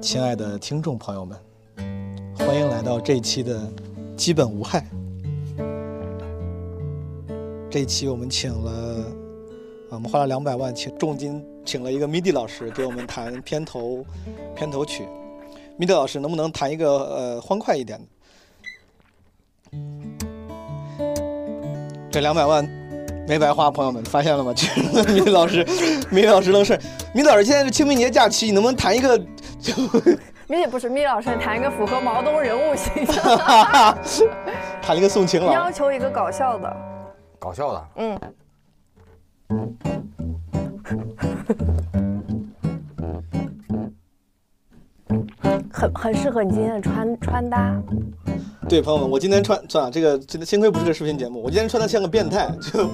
亲爱的听众朋友们，欢迎来到这一期的基本无害。这一期我们请了，啊，我们花了两百万请重金请了一个 MIDI 老师给我们弹片头片头曲。MIDI 老师能不能弹一个呃欢快一点的？这两百万没白花，朋友们发现了吗？米老师，米老师愣是。米老师现在是清明节假期，你能不能弹一个？就米不是米老师，谈一个符合毛东人物形象，谈一个送情郎。要求一个搞笑的，搞笑的，嗯，很很适合你今天的穿穿搭。对，朋友们，我今天穿算了，这个真的幸亏不是个视频节目，我今天穿的像个变态，就。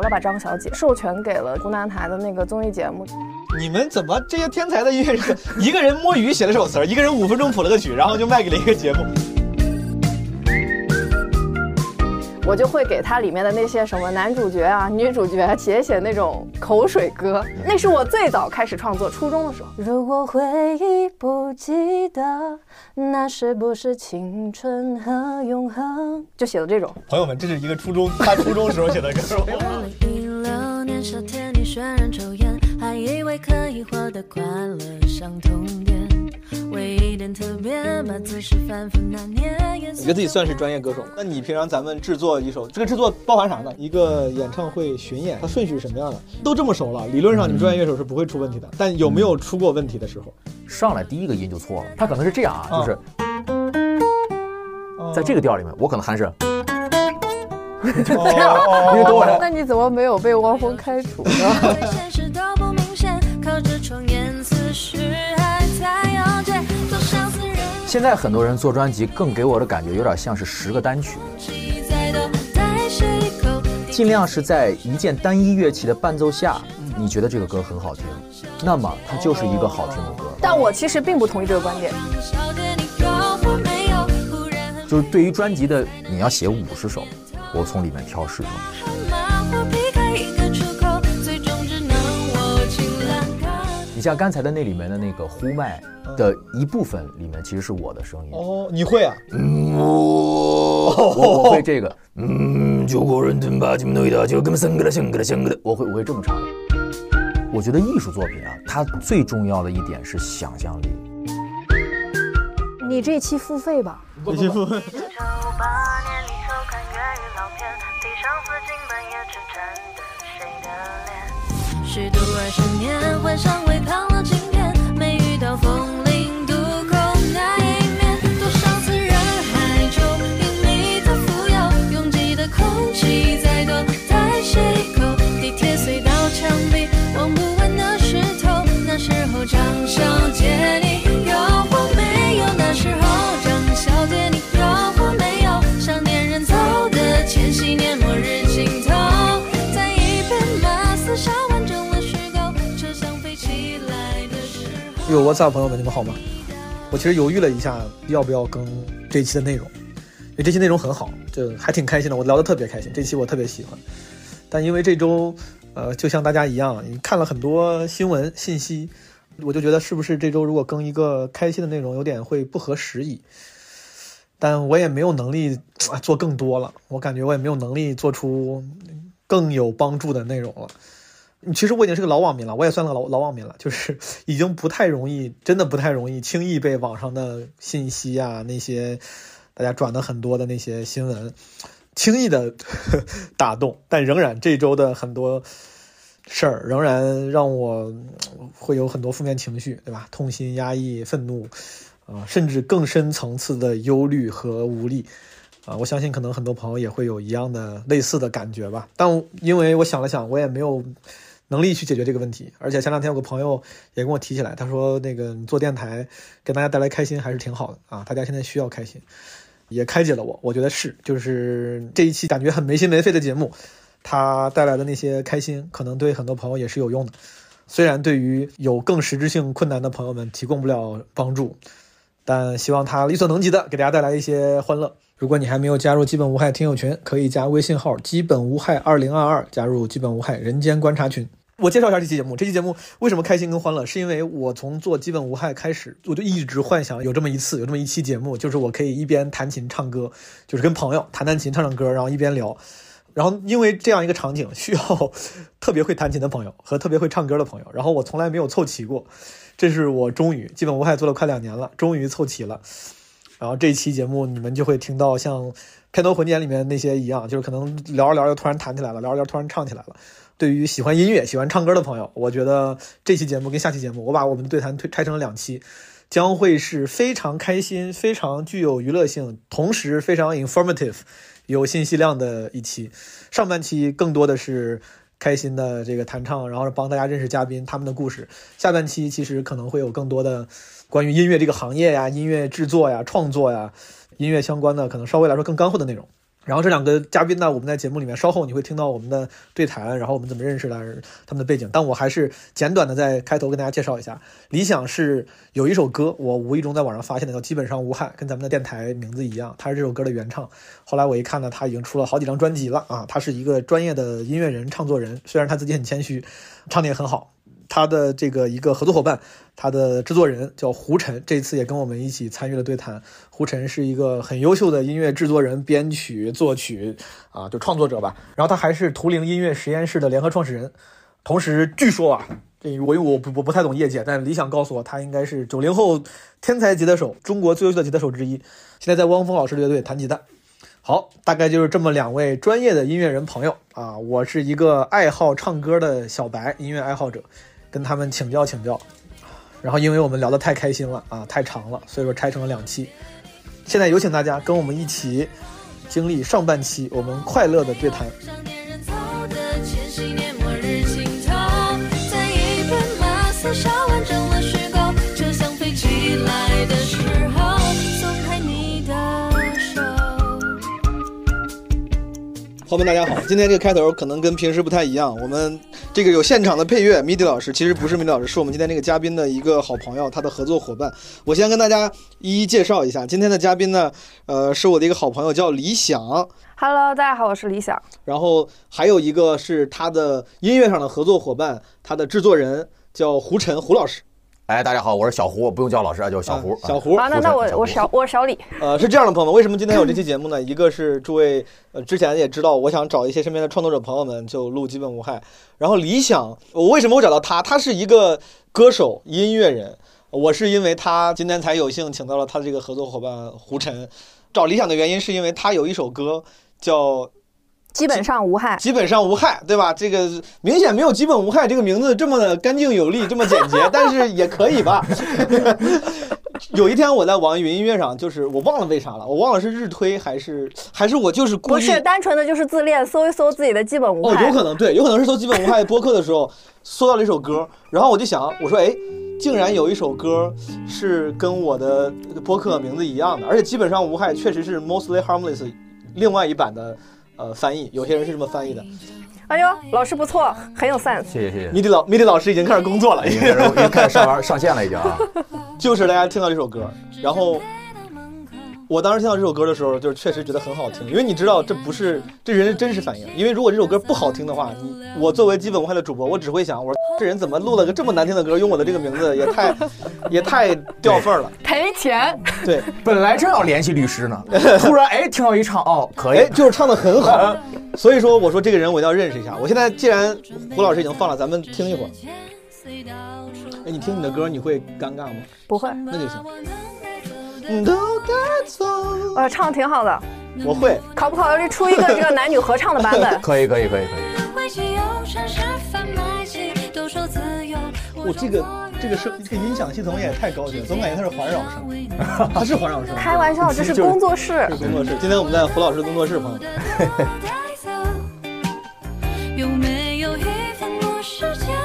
了吧，张小姐，授权给了湖南台的那个综艺节目。你们怎么这些天才的音乐人，一个人摸鱼写了首词儿，一个人五分钟谱了个曲，然后就卖给了一个节目？我就会给它里面的那些什么男主角啊、女主角写写那种口水歌，那是我最早开始创作，初中的时候。如果回忆不记得，那是不是青春和永恒？就写的这种。朋友们，这是一个初中他初中时候写的歌。以为可以获得快乐相同点。唯一点特别，把姿势反复拿捏。你觉得自己算是专业歌手？那你平常咱们制作一首，这个制作包含啥呢？一个演唱会巡演，它顺序是什么样的？都这么熟了，理论上你们专业乐手是不会出问题的。但有没有出过问题的时候？上来第一个音就错了，他可能是这样啊，嗯就是在这个调里面，我可能还是这样，你懂我的。那你怎么没有被汪峰开除呢？现在很多人做专辑，更给我的感觉有点像是十个单曲。尽量是在一件单一乐器的伴奏下，你觉得这个歌很好听，那么它就是一个好听的歌。但我其实并不同意这个观点。就是对于专辑的，你要写五十首，我从里面挑十首。像刚才的那里面的那个呼麦的一部分里面，其实是我的声音。哦，你会啊？我我会这个，嗯，九国人真把金弄的就跟生个的生个的生个的，我会我会这么唱。我觉得艺术作品啊，它最重要的一点是想象力。你这期付费吧。这期付费。二十年，幻想微胖了有 What's up，朋友们，你们好吗？我其实犹豫了一下，要不要更这一期的内容，因为这期内容很好，就还挺开心的，我聊得特别开心，这期我特别喜欢。但因为这周，呃，就像大家一样，你看了很多新闻信息，我就觉得是不是这周如果更一个开心的内容，有点会不合时宜。但我也没有能力做更多了，我感觉我也没有能力做出更有帮助的内容了。其实我已经是个老网民了，我也算个老老网民了，就是已经不太容易，真的不太容易轻易被网上的信息啊，那些大家转的很多的那些新闻，轻易的 打动。但仍然这周的很多事儿，仍然让我会有很多负面情绪，对吧？痛心、压抑、愤怒，啊、甚至更深层次的忧虑和无力。啊，我相信可能很多朋友也会有一样的类似的感觉吧。但因为我想了想，我也没有能力去解决这个问题。而且前两天有个朋友也跟我提起来，他说那个你做电台给大家带来开心还是挺好的啊，大家现在需要开心，也开解了我。我觉得是，就是这一期感觉很没心没肺的节目，它带来的那些开心，可能对很多朋友也是有用的。虽然对于有更实质性困难的朋友们提供不了帮助，但希望他力所能及的给大家带来一些欢乐。如果你还没有加入基本无害听友群，可以加微信号“基本无害二零二二”，加入基本无害人间观察群。我介绍一下这期节目。这期节目为什么开心跟欢乐？是因为我从做基本无害开始，我就一直幻想有这么一次，有这么一期节目，就是我可以一边弹琴唱歌，就是跟朋友弹弹琴、唱唱歌，然后一边聊。然后因为这样一个场景，需要特别会弹琴的朋友和特别会唱歌的朋友。然后我从来没有凑齐过，这是我终于基本无害做了快两年了，终于凑齐了。然后这一期节目你们就会听到像《片头混剪》里面那些一样，就是可能聊着聊着突然弹起来了，聊着聊着突然唱起来了。对于喜欢音乐、喜欢唱歌的朋友，我觉得这期节目跟下期节目，我把我们的对谈推拆成了两期，将会是非常开心、非常具有娱乐性，同时非常 informative、有信息量的一期。上半期更多的是开心的这个弹唱，然后帮大家认识嘉宾他们的故事。下半期其实可能会有更多的关于音乐这个行业呀、音乐制作呀、创作呀、音乐相关的，可能稍微来说更干货的内容。然后这两个嘉宾呢，我们在节目里面稍后你会听到我们的对谈，然后我们怎么认识的，他们的背景。但我还是简短的在开头跟大家介绍一下，理想是有一首歌，我无意中在网上发现的，叫《基本上无害》，跟咱们的电台名字一样，他是这首歌的原唱。后来我一看呢，他已经出了好几张专辑了啊，他是一个专业的音乐人、唱作人，虽然他自己很谦虚，唱的也很好。他的这个一个合作伙伴，他的制作人叫胡晨，这次也跟我们一起参与了对谈。胡晨是一个很优秀的音乐制作人、编曲、作曲啊，就创作者吧。然后他还是图灵音乐实验室的联合创始人，同时据说啊，这我因为我不我不太懂业界，但理想告诉我他应该是九零后天才吉他手，中国最优秀的吉他手之一。现在在汪峰老师乐队弹吉他。好，大概就是这么两位专业的音乐人朋友啊，我是一个爱好唱歌的小白音乐爱好者。跟他们请教请教，然后因为我们聊得太开心了啊，太长了，所以说拆成了两期。现在有请大家跟我们一起经历上半期我们快乐的对谈。朋友们，大家好！今天这个开头可能跟平时不太一样，我们这个有现场的配乐，MIDI 老师其实不是 MIDI 老师，是我们今天这个嘉宾的一个好朋友，他的合作伙伴。我先跟大家一一介绍一下，今天的嘉宾呢，呃，是我的一个好朋友，叫李想。Hello，大家好，我是李想。然后还有一个是他的音乐上的合作伙伴，他的制作人叫胡晨，胡老师。哎，大家好，我是小胡，不用叫老师啊，叫小胡。小胡啊，那那我我小我小李。呃，是这样的，朋友们，为什么今天有这期节目呢？一个是诸位呃之前也知道，我想找一些身边的创作者朋友们就录基本无害。然后理想，我为什么会找到他？他是一个歌手、音乐人。我是因为他今天才有幸请到了他的这个合作伙伴胡晨。找理想的原因是因为他有一首歌叫。基本上无害，基本上无害，对吧？这个明显没有“基本无害”这个名字这么的干净有力，这么简洁，但是也可以吧。有一天我在网易云音乐上，就是我忘了为啥了，我忘了是日推还是还是我就是故意，不是单纯的就是自恋，搜一搜自己的基本无害。哦，有可能对，有可能是搜基本无害播客的时候搜到了一首歌，然后我就想，我说哎，竟然有一首歌是跟我的播客名字一样的，而且基本上无害确实是 mostly harmless 另外一版的。呃，翻译有些人是这么翻译的。哎呦，老师不错，很有 sense。谢谢谢谢。米迪老米迪老师已经开始工作了，已经开始上班上线了，已经啊。就是大家听到这首歌，然后。我当时听到这首歌的时候，就是确实觉得很好听，因为你知道这不是这人的真实反应。因为如果这首歌不好听的话，你我作为基本无害的主播，我只会想，我说这人怎么录了个这么难听的歌，用我的这个名字也太 也太掉份儿了，赔钱。对，本来正要联系律师呢，突然哎听到一唱，哦可以，就是唱的很好。所以说我说这个人我一定要认识一下。我现在既然胡老师已经放了，咱们听一会儿。哎，你听你的歌你会尴尬吗？不会，那就行。都该走。呃，唱的挺好的。我会。考不考虑出一个这个男女合唱的版本？可以，可以，可以，可以。我这个这个声这个音响系统也太高级了，总感觉它是环绕声。它是环绕声。开玩笑，这是工作室。是工作室。今天我们在胡老师工作室，朋友们。好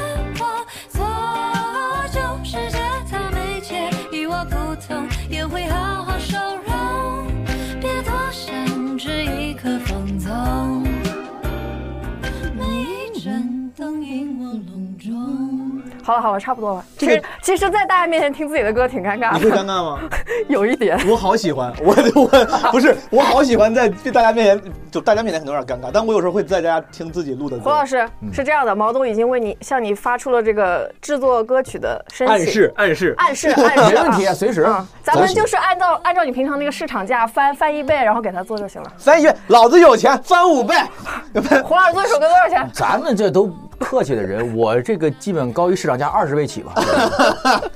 好了好了，差不多了。其实其实，在大家面前听自己的歌挺尴尬你会尴，尬吗？有一点。我好喜欢，我我不是我好喜欢在大家面前，就大家面前可能有点尴尬，但我有时候会在家听自己录的歌。胡老师是这样的，毛东已经为你向你发出了这个制作歌曲的申请，暗示暗示，暗示暗示，没问题啊，随时嗯，。咱们就是按照按照你平常那个市场价翻翻一倍，然后给他做就行了。翻一倍，老子有钱，翻五倍。胡老师做一首歌多少钱？咱们这都客气的人，我这个基本高于市场价二十倍起吧。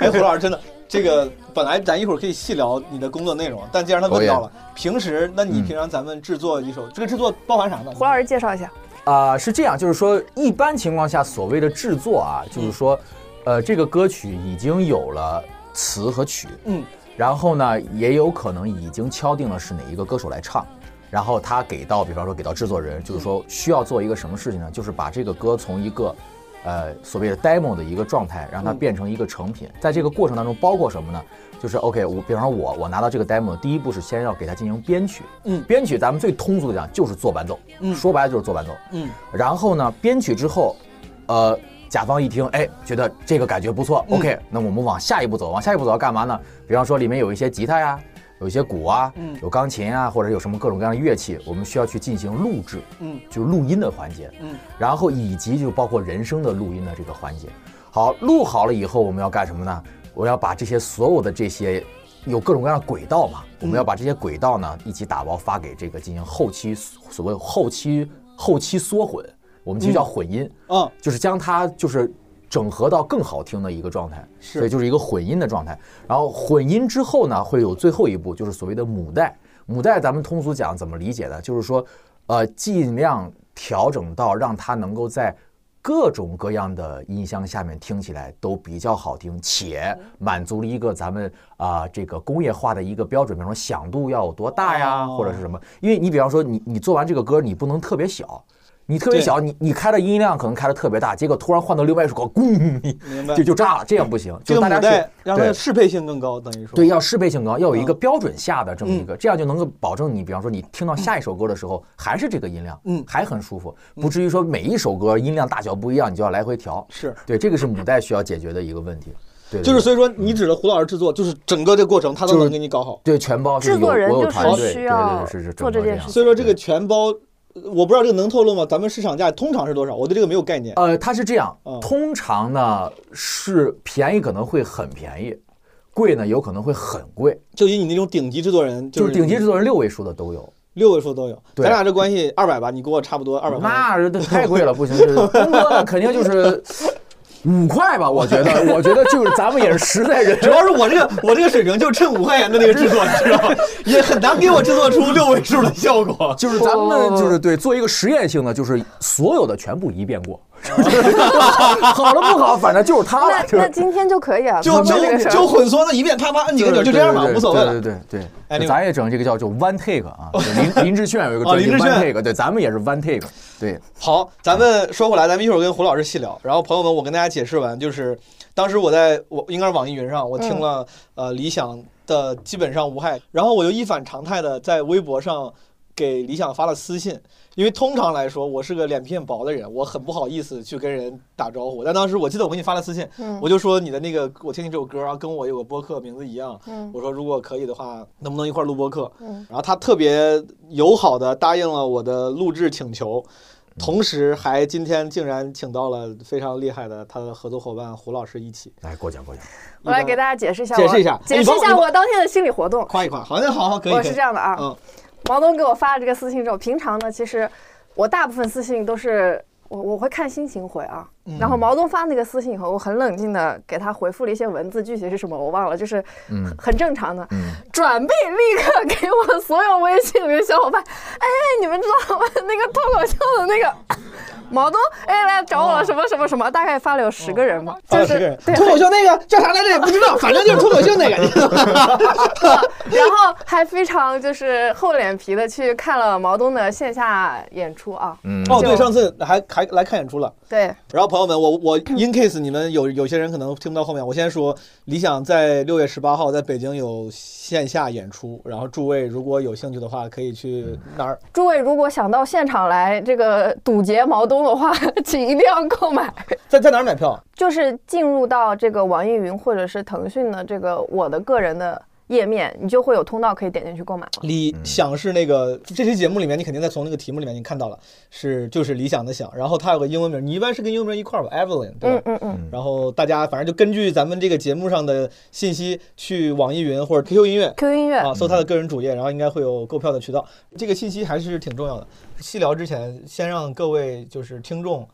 哎，胡老师真的，这个本来咱一会儿可以细聊你的工作内容，但既然他问到了，平时那你平常咱们制作一首，这个制作包含啥呢？胡老师介绍一下。啊、是这样，就是说，一般情况下，所谓的制作啊，就是说，呃，这个歌曲已经有了词和曲，嗯，然后呢，也有可能已经敲定了是哪一个歌手来唱，然后他给到，比方说给到制作人，就是说需要做一个什么事情呢？就是把这个歌从一个，呃，所谓的 demo 的一个状态，让它变成一个成品。在这个过程当中，包括什么呢？就是 OK，我比方说我我拿到这个 demo，第一步是先要给它进行编曲，嗯编曲咱们最通俗的讲就是做伴奏，嗯说白了就是做伴奏，嗯然后呢，编曲之后，呃，甲方一听，哎，觉得这个感觉不错、嗯 o k 那我们往下一步走，往下一步走要干嘛呢？比方说里面有一些吉他呀，有一些鼓啊，嗯。有钢琴啊，或者有什么各种各样的乐器，我们需要去进行录制，嗯。就是录音的环节，嗯。然后以及就包括人声的录音的这个环节。好，录好了以后，我们要干什么呢？我要把这些所有的这些有各种各样的轨道嘛，我们要把这些轨道呢一起打包发给这个进行后期所谓后期后期缩混，我们其实叫混音，嗯。就是将它就是整合到更好听的一个状态，是所以就是一个混音的状态。然后混音之后呢，会有最后一步，就是所谓的母带。母带咱们通俗讲怎么理解呢？就是说，呃，尽量调整到让它能够在各种各样的音箱下面听起来都比较好听，且满足了一个咱们啊、这个工业化的一个标准，比方说响度要有多大呀，哦或者是什么？因为你比方说你你做完这个歌，你不能特别小。你特别小，你你开的音量可能开的特别大，结果突然换到另外一首歌，咣，明白。就就炸了，这样不行。这个母就大家是带让它适配性更高，等于说。对，要适配性高，要有一个嗯。标准下的这么一个，这样就能够保证你，比方说你听到下一首歌的时候还是这个音量，嗯。还很舒服，不至于说每一首歌音量大小不一样，你就要来回调。是。对，这个是母带需要解决的一个问题。对，对对就是所以说，你指的胡老师制作，就是整个这个过程他都能给你搞好。对全包是有制作人有就是团队，需要对对对是是做整个这件事所以说这个全包，呃我不知道这个能透露吗？咱们市场价通常是多少？我对这个没有概念。呃，它是这样嗯，通常呢是便宜可能会很便宜，贵呢有可能会很贵，就以你那种顶级制作人，就是顶级制作人六位数的都有。六位数都有。咱俩这关系二百吧，你给我差不多二百。那太贵了，不行，这工资呢肯定就是五块吧，我觉得，我觉得就是咱们也是实在人，主要是我这个我这个水平就趁五块钱的那个制作，你知道吗？也很难给我制作出六位数的效果。就是咱们就是对做一个实验性的，就是所有的全部一遍过，好了不好，反正就是他了，那。那今天就可以啊，就就就混缩的一遍，啪啪摁几个钮，就这样吧，对对对无所谓了。对对对哎对，那个咱也整这个叫就 one take 啊，林林志炫有一个专辑哦林志炫 one take，对，咱们也是 one take，对，好，咱们说回来，咱们一会儿跟胡老师细聊。然后朋友们，我跟大家解释完，就是当时我在我应该是网易云上，我听了、呃理想的基本上无害，然后我就一反常态的在微博上给李想发了私信，因为通常来说我是个脸皮很薄的人，我很不好意思去跟人打招呼。但当时我记得我给你发了私信，嗯我就说你的那个我听你这首歌啊，跟我有个播客名字一样，嗯我说如果可以的话，能不能一块儿录播客？嗯然后他特别友好的答应了我的录制请求，同时还今天竟然请到了非常厉害的他的合作伙伴胡老师一起来过奖过奖，我来给大家解释一下，解释一下解释一下我我当天的心理活动。夸一夸。好，那好好可以。我可以是这样的啊，嗯毛东给我发了这个私信之后，平常呢，其实我大部分私信都是我我会看心情回啊。嗯然后毛东发那个私信以后，我很冷静的给他回复了一些文字，具体是什么我忘了，就是嗯很正常的。嗯，转背立刻给我所有微信里的小伙伴，哎，你们知道吗？那个脱口秀的那个毛东，哎，来找我了，什么什么什么，大概发了有十个人吧，就是脱口秀那个叫啥来着？也不知道，反正就是脱口秀那个。你知道吗 然后还非常就是厚脸皮的去看了毛东的线下演出啊。嗯哦，对，上次还还来看演出了。对，然后朋友们，我我 in case 你们有有些人可能听不到后面，我先说，理想在六月十八号在北京有线下演出，然后诸位如果有兴趣的话，可以去哪儿？诸位如果想到现场来这个堵截毛东的话，请一定要购买。在在哪儿买票？就是进入到这个网易云或者是腾讯的这个我的个人的页面，你就会有通道可以点进去购买了。理想是那个这期节目里面，你肯定在从那个题目里面你看到了，是就是理想的想，然后它有个英文名，你一般是跟英文名一块儿吧，Evelyn 对吧？嗯嗯嗯然后大家反正就根据咱们这个节目上的信息，去网易云或者 QQ 音乐，QQ 音乐啊，搜他的个人主页，然后应该会有购票的渠道。这个信息还是挺重要的。细聊之前，先让各位就是听众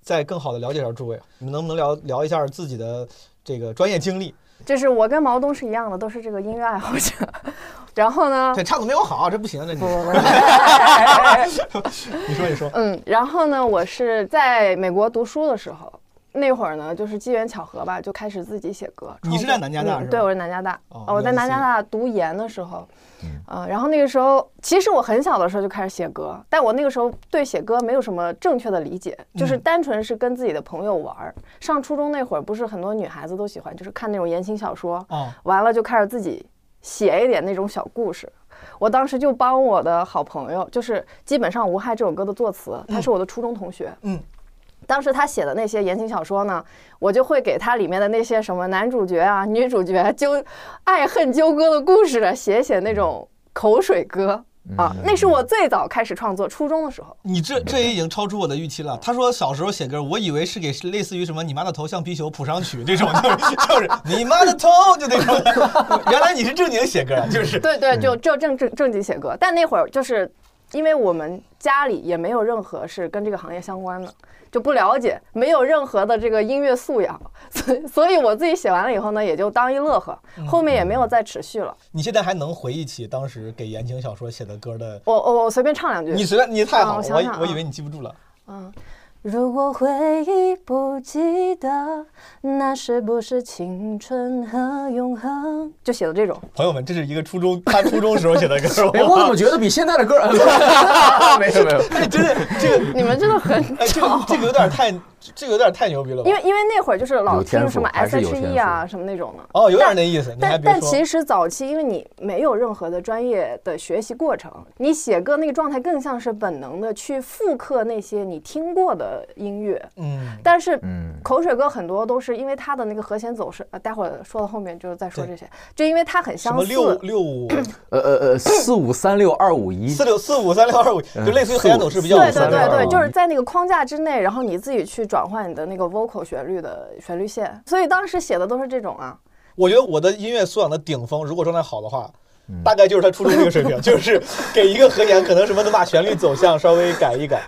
再更好的了解一下诸位，你们能不能聊聊一下自己的这个专业经历？就是我跟毛东是一样的，都是这个音乐爱好者。然后呢，对唱的没我好，这不行，这你不不不，你说你说，嗯，然后呢，我是在美国读书的时候，那会儿呢，就是机缘巧合吧，就开始自己写歌。你是在南加大是吧嗯对，我是南加大。哦呃我在南加大读研的时候，呃，然后那个时候，其实我很小的时候就开始写歌，但我那个时候对写歌没有什么正确的理解，就是嗯单纯是跟自己的朋友玩儿。上初中那会儿，不是很多女孩子都喜欢，就是看那种言情小说，哦，完了就开始自己写一点那种小故事。我当时就帮我的好朋友，就是基本上《无害》这首歌的作词，他是我的初中同学。嗯，当时他写的那些言情小说呢，我就会给他里面的那些什么男主角啊、女主角纠爱恨纠葛的故事写写那种口水歌啊。那是我最早开始创作，初中的时候。你这这也已经超出我的预期了。他说小时候写歌，我以为是给类似于什么你妈的头像皮球谱上曲这种，就是 就是你妈的头就那种。原来你是正经写歌啊，就是对对，就就正正正经写歌，但那会儿就是因为我们家里也没有任何是跟这个行业相关的，就不了解，没有任何的这个音乐素养，所以所以我自己写完了以后呢，也就当一乐呵，后面也没有再持续了。你现在还能回忆起当时给言情小说写的歌的？我我我随便唱两句，你随便，你太好了，我我以为你记不住了。嗯，如果回忆不记得，那是不是青春和永恒？就写的这种。朋友们，这是一个初中他初中时候写的歌，哎，我怎么觉得比现在的歌？没有没有，哎，真的这个你们真的很哎，这个这个有点太，这个有点太牛逼了吧？因为因为那会儿就是老听什么 S.H.E 啊什么那种的。哦，有点那意思，但。但其实早期，因为你没有任何的专业的学习过程，你写歌那个状态更像是本能的去复刻那些你听过的音乐。嗯，但是嗯口水歌很多都是因为它的那个和弦走势，呃，待会儿说到后面就是再说这些，就因为它很相什么六似。六 五呃呃呃，四五三六二五一四，六四五三六二五，就类似于和弦走势比较对对对对，就是在那个框架之内，然后你自己去转换你的那个 vocal 旋律的旋律线，所以当时写的都是这种啊。我觉得我的音乐素养的顶峰，如果状态好的话，大概就是他初中那个水平，就是给一个和弦，可能什么能把旋律走向稍微改一改。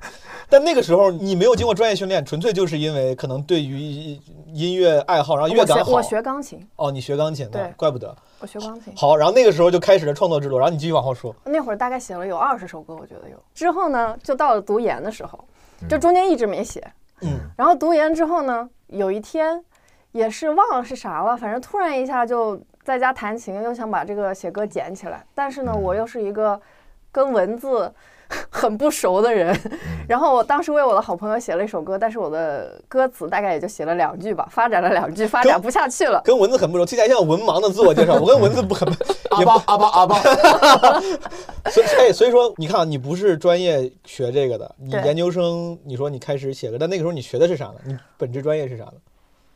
但那个时候你没有经过专业训练，纯粹就是因为可能对于音乐爱好，然后乐感好。我学我学钢琴，哦，你学钢琴的对，怪不得。我学钢琴。好，然后那个时候就开始了创作之路，然后你继续往后说。那会儿大概写了有二十首歌，我觉得有。之后呢，就到了读研的时候，就中间一直没写。嗯，然后读研之后呢，有一天也是忘了是啥了，反正突然一下就在家弹琴，又想把这个写歌捡起来。但是呢，我又是一个跟文字 很不熟的人，然后我当时为我的好朋友写了一首歌，但是我的歌词大概也就写了两句吧，发展了两句，发展不下去了。跟文字很不熟，听起来像文盲的自我介绍。我跟文字不很 也不阿巴阿巴阿巴，所以，哎，所以说，你看啊，你不是专业学这个的，你研究生，你说你开始写歌，但那个时候你学的是啥呢？你本职专业是啥呢？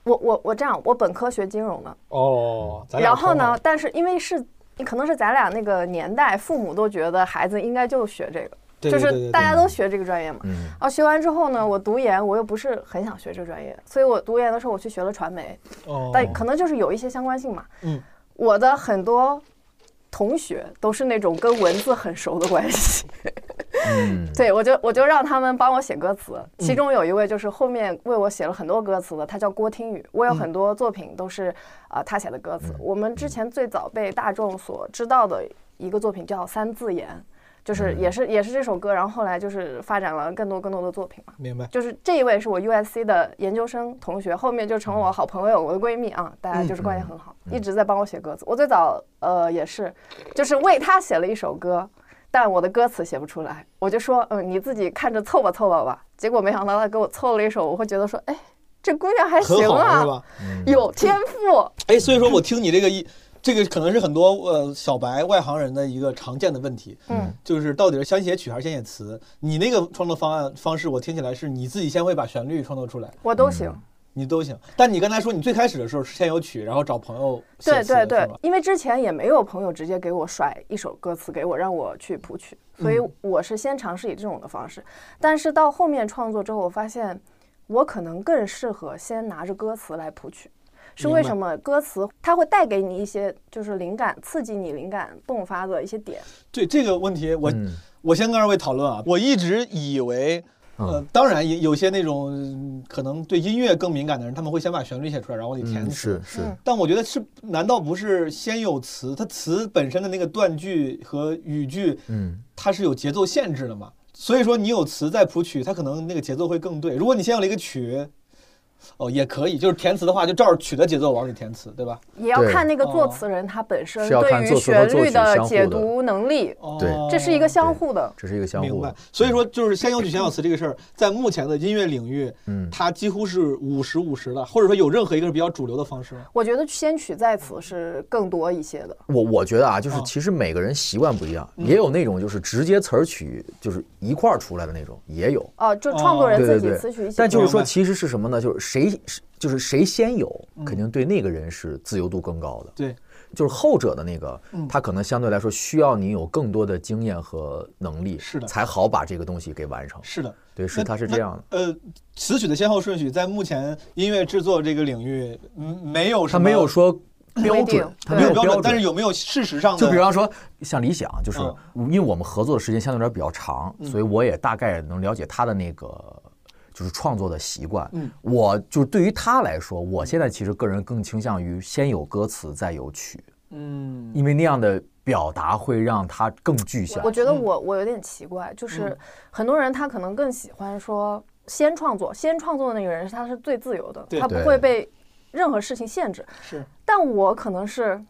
我我我这样，我本科学金融的，哦，然后呢，？但是因为是。可能是咱俩那个年代，父母都觉得孩子应该就学这个，就是大家都学这个专业嘛。嗯。啊，学完之后呢，我读研，我又不是很想学这个专业，所以我读研的时候我去学了传媒，哦，但可能就是有一些相关性嘛。嗯，我的很多同学都是那种跟文字很熟的关系，嗯，对我就我就让他们帮我写歌词，嗯其中有一位就是后面为我写了很多歌词的，他叫郭听雨，我有嗯很多作品都是啊、呃他写的歌词。我们之前最早被大众所知道的一个作品叫《三字言》，就是嗯也是也是这首歌，然后后来就是发展了更多更多的作品嘛。明白。就是这一位是我 USC 的研究生同学，后面就成了我好朋友，我的闺蜜啊，大家就是关系很好，一直在帮我写歌词。我最早呃也是，就是为他写了一首歌，但我的歌词写不出来，我就说，嗯，你自己看着凑吧凑吧吧。结果没想到他给我凑了一首，我会觉得说，哎，这姑娘还行啊是，吧？有天赋。哎，所以说我听你这个一，这个可能是很多呃小白外行人的一个常见的问题，嗯，就是到底是先写曲还是先写词？你那个创作方案方式，我听起来是你自己先会把旋律创作出来，我都行。你都行。但你刚才说你最开始的时候是先有曲，然后找朋友写词对对对是吧，因为之前也没有朋友直接给我甩一首歌词给我，让我去谱曲，所以我是先尝试以这种的方式。但是到后面创作之后，我发现我可能更适合先拿着歌词来谱曲。是为什么？歌词它会带给你一些就是灵感，刺激你灵感迸发的一些点。对这个问题，我、嗯我先跟二位讨论啊。我一直以为，呃，当然有有些那种嗯可能对音乐更敏感的人，他们会先把旋律写出来，然后你填嗯，词。是是，嗯但我觉得是，难道不是先有词？它词本身的那个断句和语句，嗯，它是有节奏限制的嘛？所以说你有词再谱曲，它可能那个节奏会更对。如果你先有了一个曲，哦，也可以，就是填词的话，就照着曲的节奏往里填词，对吧？也要看那个作哦词人他本身对于旋律的解读能力，哦，对这是一个相互的。这是一个相互明白。所以说，就是先有曲先有词这个事儿，在目前的音乐领域，嗯，它几乎是五十五十的，或者说有任何一个是比较主流的方式吗？我觉得先曲再词是更多一些的。我我觉得啊，就是哦其实每个人习惯不一样，嗯也有那种就是直接词儿曲就是一块儿出来的那种，也有。哦，就创作人自己词曲一起。但就是说，其实是什么呢？就是谁是就是谁先有，嗯肯定对那个人是自由度更高的。对，就是后者的那个嗯，他可能相对来说需要你有更多的经验和能力，是的才好把这个东西给完成。是的，对，是他是这样的。呃，词曲的先后顺序在目前音乐制作这个领域，嗯，没有什他没有说标准，他没有标准，但是有没有事实上的？就比方说，像理想，就是嗯因为我们合作的时间相对来说比较长，所以我也大概能了解他的那个就是创作的习惯。嗯，我就对于他来说，我现在其实个人更倾向于先有歌词再有曲，嗯，因为那样的表达会让他更具象我。觉得嗯我我有点奇怪，就是嗯很多人他可能更喜欢说先创作，先创作的那个人他是最自由的，他不会被任何事情限制。是但我可能是，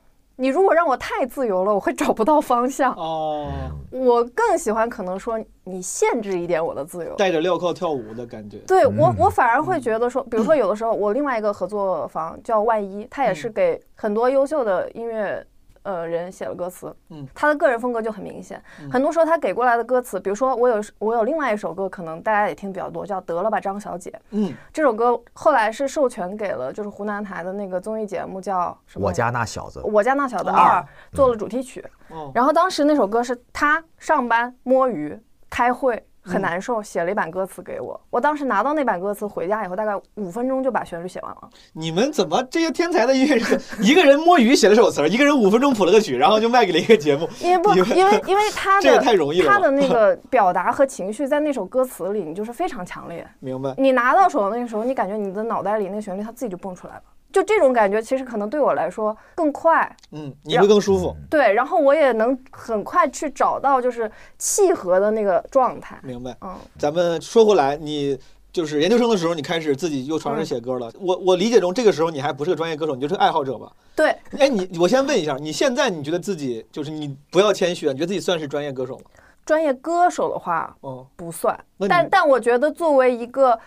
你如果让我太自由了，我会找不到方向。哦，我更喜欢可能说你限制一点我的自由。带着镣铐跳舞的感觉。对我，嗯我反而会觉得说，比如说有的时候，我另外一个合作方叫万一，他也是嗯给很多优秀的音乐呃人写了歌词，嗯他的个人风格就很明显。嗯很多时候他给过来的歌词，比如说我有我有另外一首歌，可能大家也听比较多，叫《得了吧张小姐》。嗯，这首歌后来是授权给了就是湖南台的那个综艺节目叫什么？我家那小子，我家那小子二二做了主题曲，哦，然后当时那首歌是他上班摸鱼、开会嗯很难受，写了一版歌词给我。我当时拿到那版歌词回家以后，大概五分钟就把旋律写完了。你们怎么这些天才的音乐人，一个人摸鱼写了首词儿，一个人五分钟谱了个曲，然后就卖给了一个节目？因为不，因为因为他这也的太容易了他的那个 表达和情绪在那首歌词里，你就是非常强烈。明白？你拿到手的那个时候，你感觉你的脑袋里那个旋律它自己就蹦出来了。就这种感觉，其实可能对我来说更快，嗯，你会更舒服。对，然后我也能很快去找到就是契合的那个状态。明白。嗯，咱们说回来，你就是研究生的时候，你开始自己又尝试写歌了。我我理解中，这个时候你还不是个专业歌手，你就是个爱好者吧？对，哎，你我先问一下，你现在你觉得自己就是你不要谦虚啊，你觉得自己算是专业歌手吗？专业歌手的话哦，不算，但但我觉得作为一个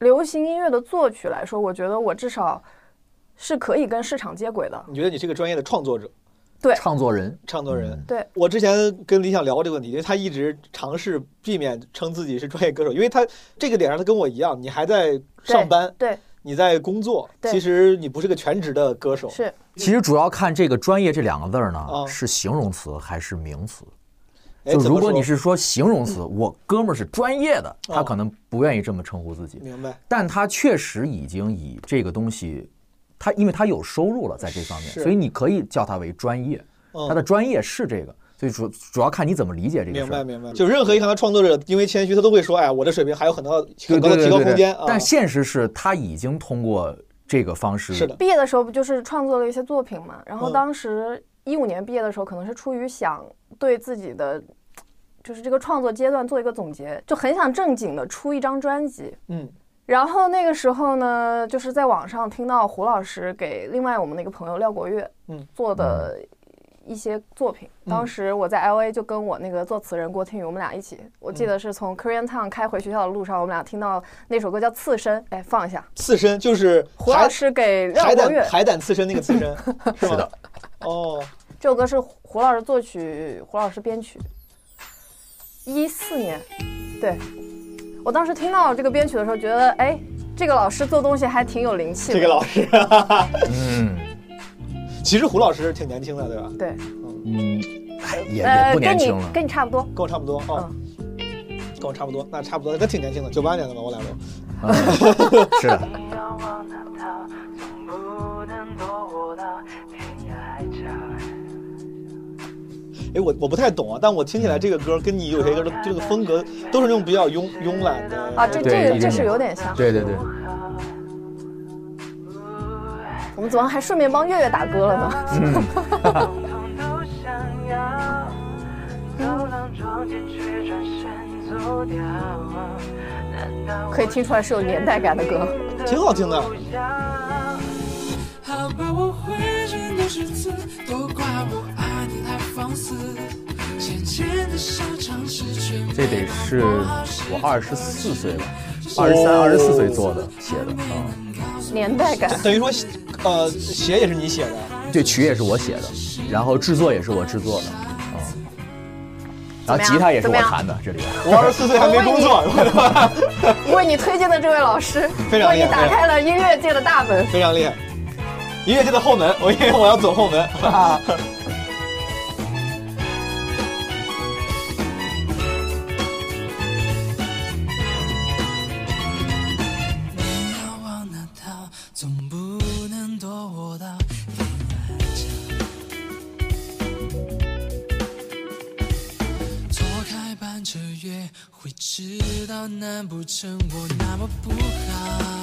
流行音乐的作曲来说，我觉得我至少是可以跟市场接轨的。你觉得你是个专业的创作者、对。创作人，创作人？嗯。对，我之前跟李想聊过这个问题，因为他一直尝试避免称自己是专业歌手，因为他这个点上他跟我一样，你还在上班，对，你在工作，其实你不是个全职的歌手。是。其实主要看这个“专业”这两个字儿呢哦，是形容词还是名词？哎，就如果你是说形容词，我哥们儿是专业的，他哦可能不愿意这么称呼自己，明白，但他确实已经以这个东西，他因为他有收入了在这方面，所以你可以叫他为专业，嗯他的专业是这个，所以主主要看你怎么理解这个事儿。明白明白。就任何一行的创作者，因为谦虚，他都会说，哎，我的水平还有很多很高的提高空间啊。但现实是他已经通过这个方式，是的，毕业的时候不就是创作了一些作品嘛？然后嗯当时一五年毕业的时候，可能是出于想对自己的。就是这个创作阶段做一个总结，就很想正经的出一张专辑。嗯然后那个时候呢，就是在网上听到胡老师给另外我们那个朋友廖国月，嗯做的一些作品。嗯当时我在 L A 就跟我那个作词人郭天宇，我们俩一起，我嗯记得是从 Korean Town 开回学校的路上，我们俩听到那首歌叫《刺身》，哎，放一下。刺身就是胡老师给廖海国乐，胆海胆刺身那个刺身？是的。哦，这首歌是胡老师作曲，胡老师编曲。一四年，对我当时听到这个编曲的时候，觉得哎，这个老师做东西还挺有灵气的。这个老师，嗯 其实胡老师挺年轻的，对吧？对，嗯，哎也也呃，不跟你年轻了。跟你差不多。跟我差不多哦，跟我差不多，那差不多，他挺年轻的，九八年的吧，我俩都。嗯是 哎，我我不太懂啊，但我听起来这个歌跟你有些歌的这个风格都是那种比较慵慵懒的啊，这这个这是有点像。对对对，我们怎么还顺便帮月月打歌了呢？可以听出来是有年代感的歌。挺好听的。好吧，我会认都是字，都怪我爱你太放肆。浅浅的小尝试，全这得是我二十四岁吧，二十三、二十四岁做的写的啊。年代感，等于说，呃，写也是你写的，这曲也是我写的，然后制作也是我制作的，嗯，然后吉他也是我弹的，这里。我二十四岁还没工作，为你推荐的这位老师，非常厉害为你打开了音乐界的大门。非常厉害。音乐界的后门，我因为我要走后门。哈哈你要往哪逃，总不能躲我到天涯角。错开班车约会迟到，难不成我那么不好？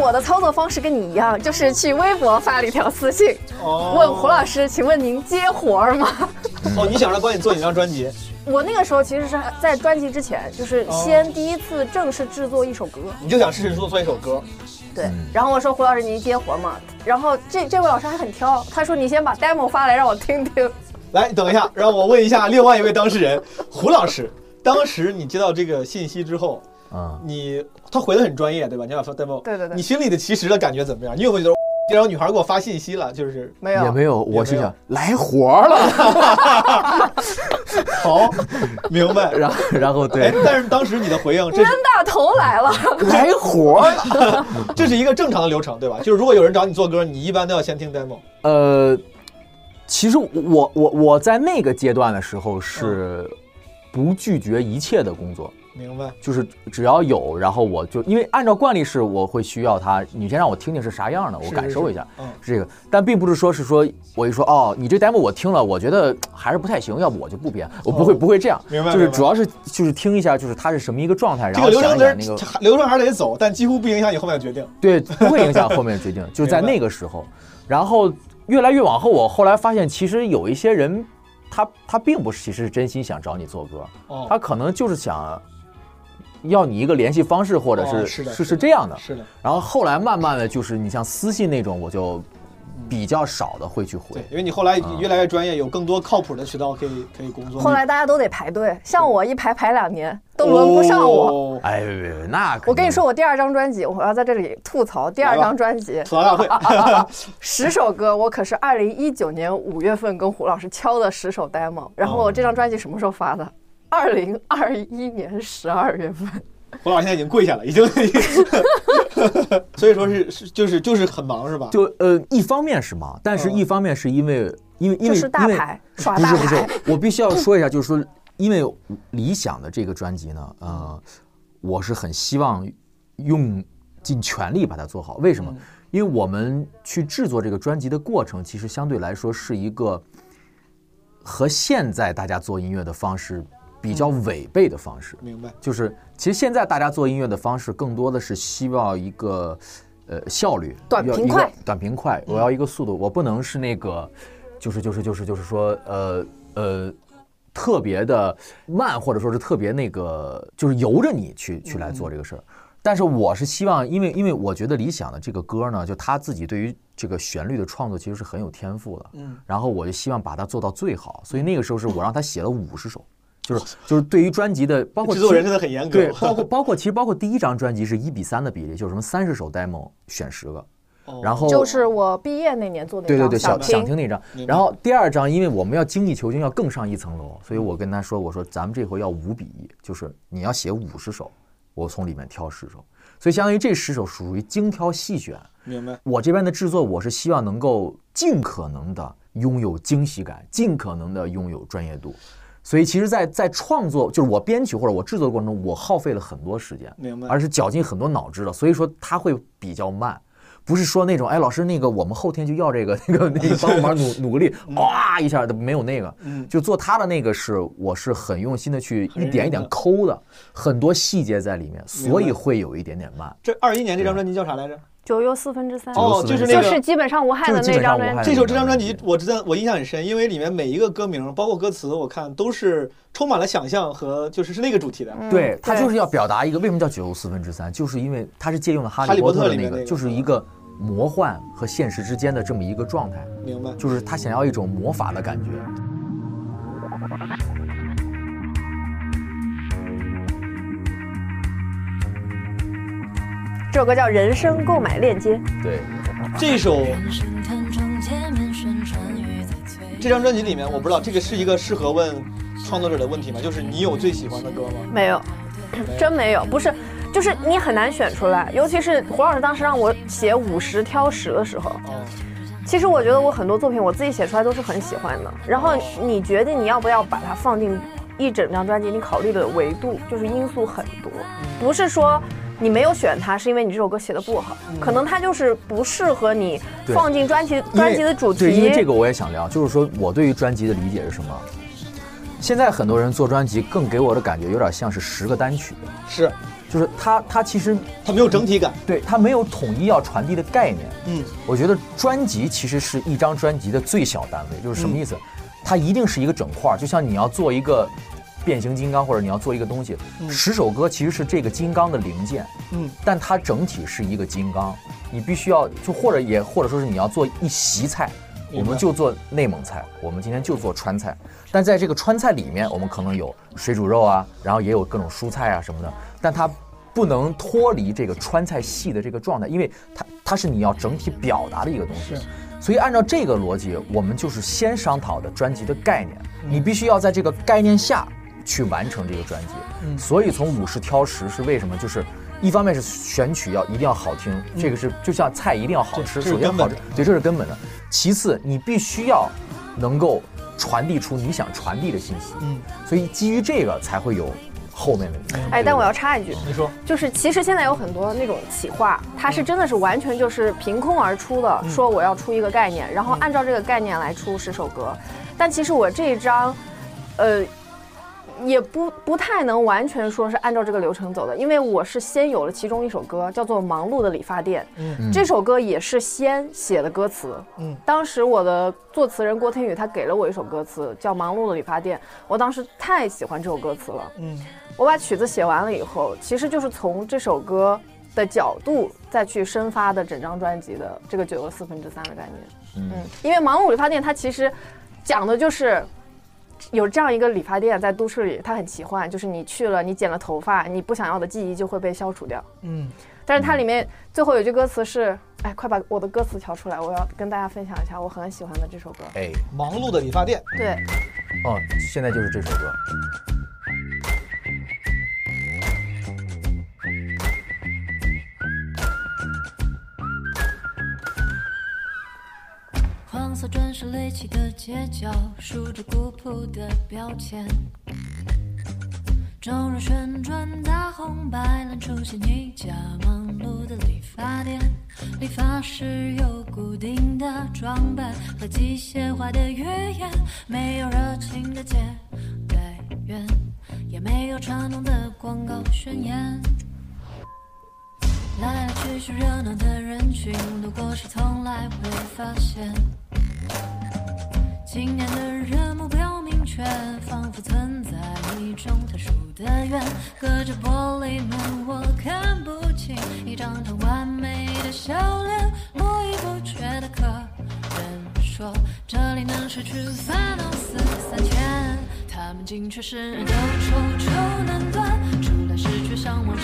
我的操作方式跟你一样，就是去微博发了一条私信，哦问胡老师，请问您接活儿吗？哦，你想让关你做你张专辑？我那个时候其实是在专辑之前，就是哦先第一次正式制作一首歌，你就想试试做做一首歌？对。然后我说胡老师您接活儿吗？然后这这位老师还很挑，他说你先把 demo 发来让我听听。来，等一下，让我问一下另外一位当事人胡老师。当时你接到这个信息之后，嗯，你他回的很专业，对吧？你要说 demo，对对对你心里的其实的感觉怎么样？你有没有觉得，这让女孩给我发信息了，就是没有，也没有，我心想来活儿了，好，明白。然后然后哎对，，但是当时你的回应，是冤大头来了。来活儿了，这是一个正常的流程，对吧？就是如果有人找你做歌，你一般都要先听 demo。呃，其实我我我在那个阶段的时候是不拒绝一切的工作，明白？就是只要有，然后我就因为按照惯例是我会需要它，你先让我听听是啥样的，我感受一下，是嗯。是这个，但并不是说是说我一说哦，你这 demo 我听了，我觉得还是不太行，要不我就不编，我不会、哦不会这样，明白就是主要是就是听一下，就是它是什么一个状态，然后这个流程得想那个流程还是得走，但几乎不影响你后面的决定。对，不会影响后面的决定，就在那个时候。然后越来越往后，我后来发现，其实有一些人，他他并不是其实是真心想找你做歌，哦。他可能就是想要你一个联系方式，或者哦是、是是是这样的。是的，然后后来慢慢的就是你像私信那种，我就比较少的会去回对。，因为你后来啊越来越专业，有更多靠谱的渠道可以可以工作。后来大家都得排队，像我一排排两年都轮不上我。哦哎，别别别那我跟你说，我第二张专辑，我要在这里吐槽第二张专辑，吐槽大会，十首歌，我可是二零一九年五月份跟胡老师敲的十首 demo，然后我这张专辑什么时候发的？二零二一年十二月份。胡老师现在已经跪下了，已经，所以说是是就是就是很忙是吧？就呃，一方面是忙，但是嗯一方面是因为因为因为就是大因为牌耍大不是不是，我必须要说一下，就是说，因为理想的这个专辑呢，呃，我是很希望用尽全力把它做好。为什么？因为我们去制作这个专辑的过程，其实相对来说是一个和现在大家做音乐的方式比较违背的方式。明白，就是其实现在大家做音乐的方式更多的是希望一个呃效率，短平快短平快，我要一个速度，我不能是那个就是就是就是就是说，呃呃，特别的慢，或者说是特别那个，就是由着你去去来做这个事儿。但是我是希望，因为因为我觉得理想的这个歌呢，就他自己对于这个旋律的创作其实是很有天赋的。嗯，然后我就希望把它做到最好，所以那个时候是我让他写了五十首，就是就是对于专辑的，包括制作人真的很严格。对，包括包括其实包括第一张专辑是一比三的比例，就是什么三十首 demo 选十个，哦然后就是我毕业那年做的那张对对对，想想听听那张然后第二张，因为我们要精益求精，要更上一层楼，所以我跟他说，我说咱们这回要五比一，就是你要写五十首，我从里面挑十首，所以相当于这十首属于精挑细选。明白。我这边的制作，我是希望能够尽可能的拥有惊喜感，尽可能的拥有专业度。所以其实在，在创作，就是我编曲或者我制作的过程中，我耗费了很多时间，明白而是绞尽很多脑汁的，所以说它会比较慢。不是说那种，哎，老师，那个我们后天就要这个，那个，那个，帮我忙努 努个力，哇一下的没有那个，嗯就做他的那个是，我是很用心的去一点一点抠的，很多细节在里面，所以会有一点点慢。这二一年这张专辑叫啥来着？九又四分之三，哦，就是那个就是基本上无害的那张专辑。这首这张专辑，我知道我印象很深，因为里面每一个歌名，包括歌词，我看都是充满了想象和就是是那个主题的。嗯对，他就是要表达一个为什么叫九又四分之三，就是因为它是借用了《哈利波特》的那个就是一个魔幻和现实之间的这么一个状态，明白？就是他想要一种魔法的感觉。这首歌叫《人生购买链接》，对，这首这张专辑里面，我不知道这个是一个适合问创作者的问题吗？就是你有最喜欢的歌吗？没有，真没有，不是，就是你很难选出来，尤其是胡老师当时让我写五十挑十的时候，哦，其实我觉得我很多作品我自己写出来都是很喜欢的，然后你决定你要不要把它放进一整张专辑，你考虑的维度就是因素很多，不是说。你没有选它，是因为你这首歌写的不好，可能它就是不适合你放进专辑专辑的主题。对，因为这个我也想聊，就是说我对于专辑的理解是什么？现在很多人做专辑，更给我的感觉有点像是十个单曲，是就是它它其实它没有整体感。对它没有统一要传递的概念。嗯，我觉得专辑其实是一张专辑的最小单位，就是什么意思？它一定是一个整块儿，就像你要做一个变形金刚，或者你要做一个东西，十首歌其实是这个金刚的零件，嗯，但它整体是一个金刚，你必须要就或者也或者说是你要做一席菜。我们就做内蒙菜，我们今天就做川菜，但在这个川菜里面，我们可能有水煮肉啊，然后也有各种蔬菜啊什么的，但它不能脱离这个川菜系的这个状态，因为它它是你要整体表达的一个东西。所以按照这个逻辑，我们就是先商讨的专辑的概念，你必须要在这个概念下去完成这个专辑。所以从五十挑十是为什么？就是一方面是选曲要一定要好听，这个是就像菜一定要好吃，首先好吃对，这是根本的。其次，你必须要能够传递出你想传递的信息。嗯，所以基于这个才会有后面的。哎，但我要插一句，你说就是其实现在有很多那种企划，它是真的是完全就是凭空而出的，说我要出一个概念，然后按照这个概念来出十首歌。但其实我这一张，呃，也不不太能完全说是按照这个流程走的，因为我是先有了其中一首歌叫做《忙碌的理发店》，嗯这首歌也是先写的歌词。嗯，当时我的作词人郭天宇他给了我一首歌词叫《忙碌的理发店》，我当时太喜欢这首歌词了。嗯，我把曲子写完了以后，其实就是从这首歌的角度再去深发的整张专辑的这个九又四分之三的概念。嗯嗯，因为《忙碌理发店》它其实讲的就是。有这样一个理发店在都市里，它很奇幻，就是你去了，你剪了头发，你不想要的记忆就会被消除掉。嗯，但是它里面最后有句歌词是，哎，快把我的歌词调出来，我要跟大家分享一下我很喜欢的这首歌。哎，忙碌的理发店，对，哦，现在就是这首歌。黄色砖石垒起的街角，竖着古朴的标签。众人旋转，大红白蓝出现一家忙碌的理发店。理发师有固定的装扮和机械化的语言，没有热情的接待员，也没有传统的广告宣言。来来去去热闹的人群，路过时从来会发现，今年的人目标明确，仿佛存在一种特殊的缘。隔着玻璃门，我看不清一张张完美的笑脸，络绎不绝的客人说，这里能失去烦恼四三千。他们进去时都踌躇难断，出来时却向往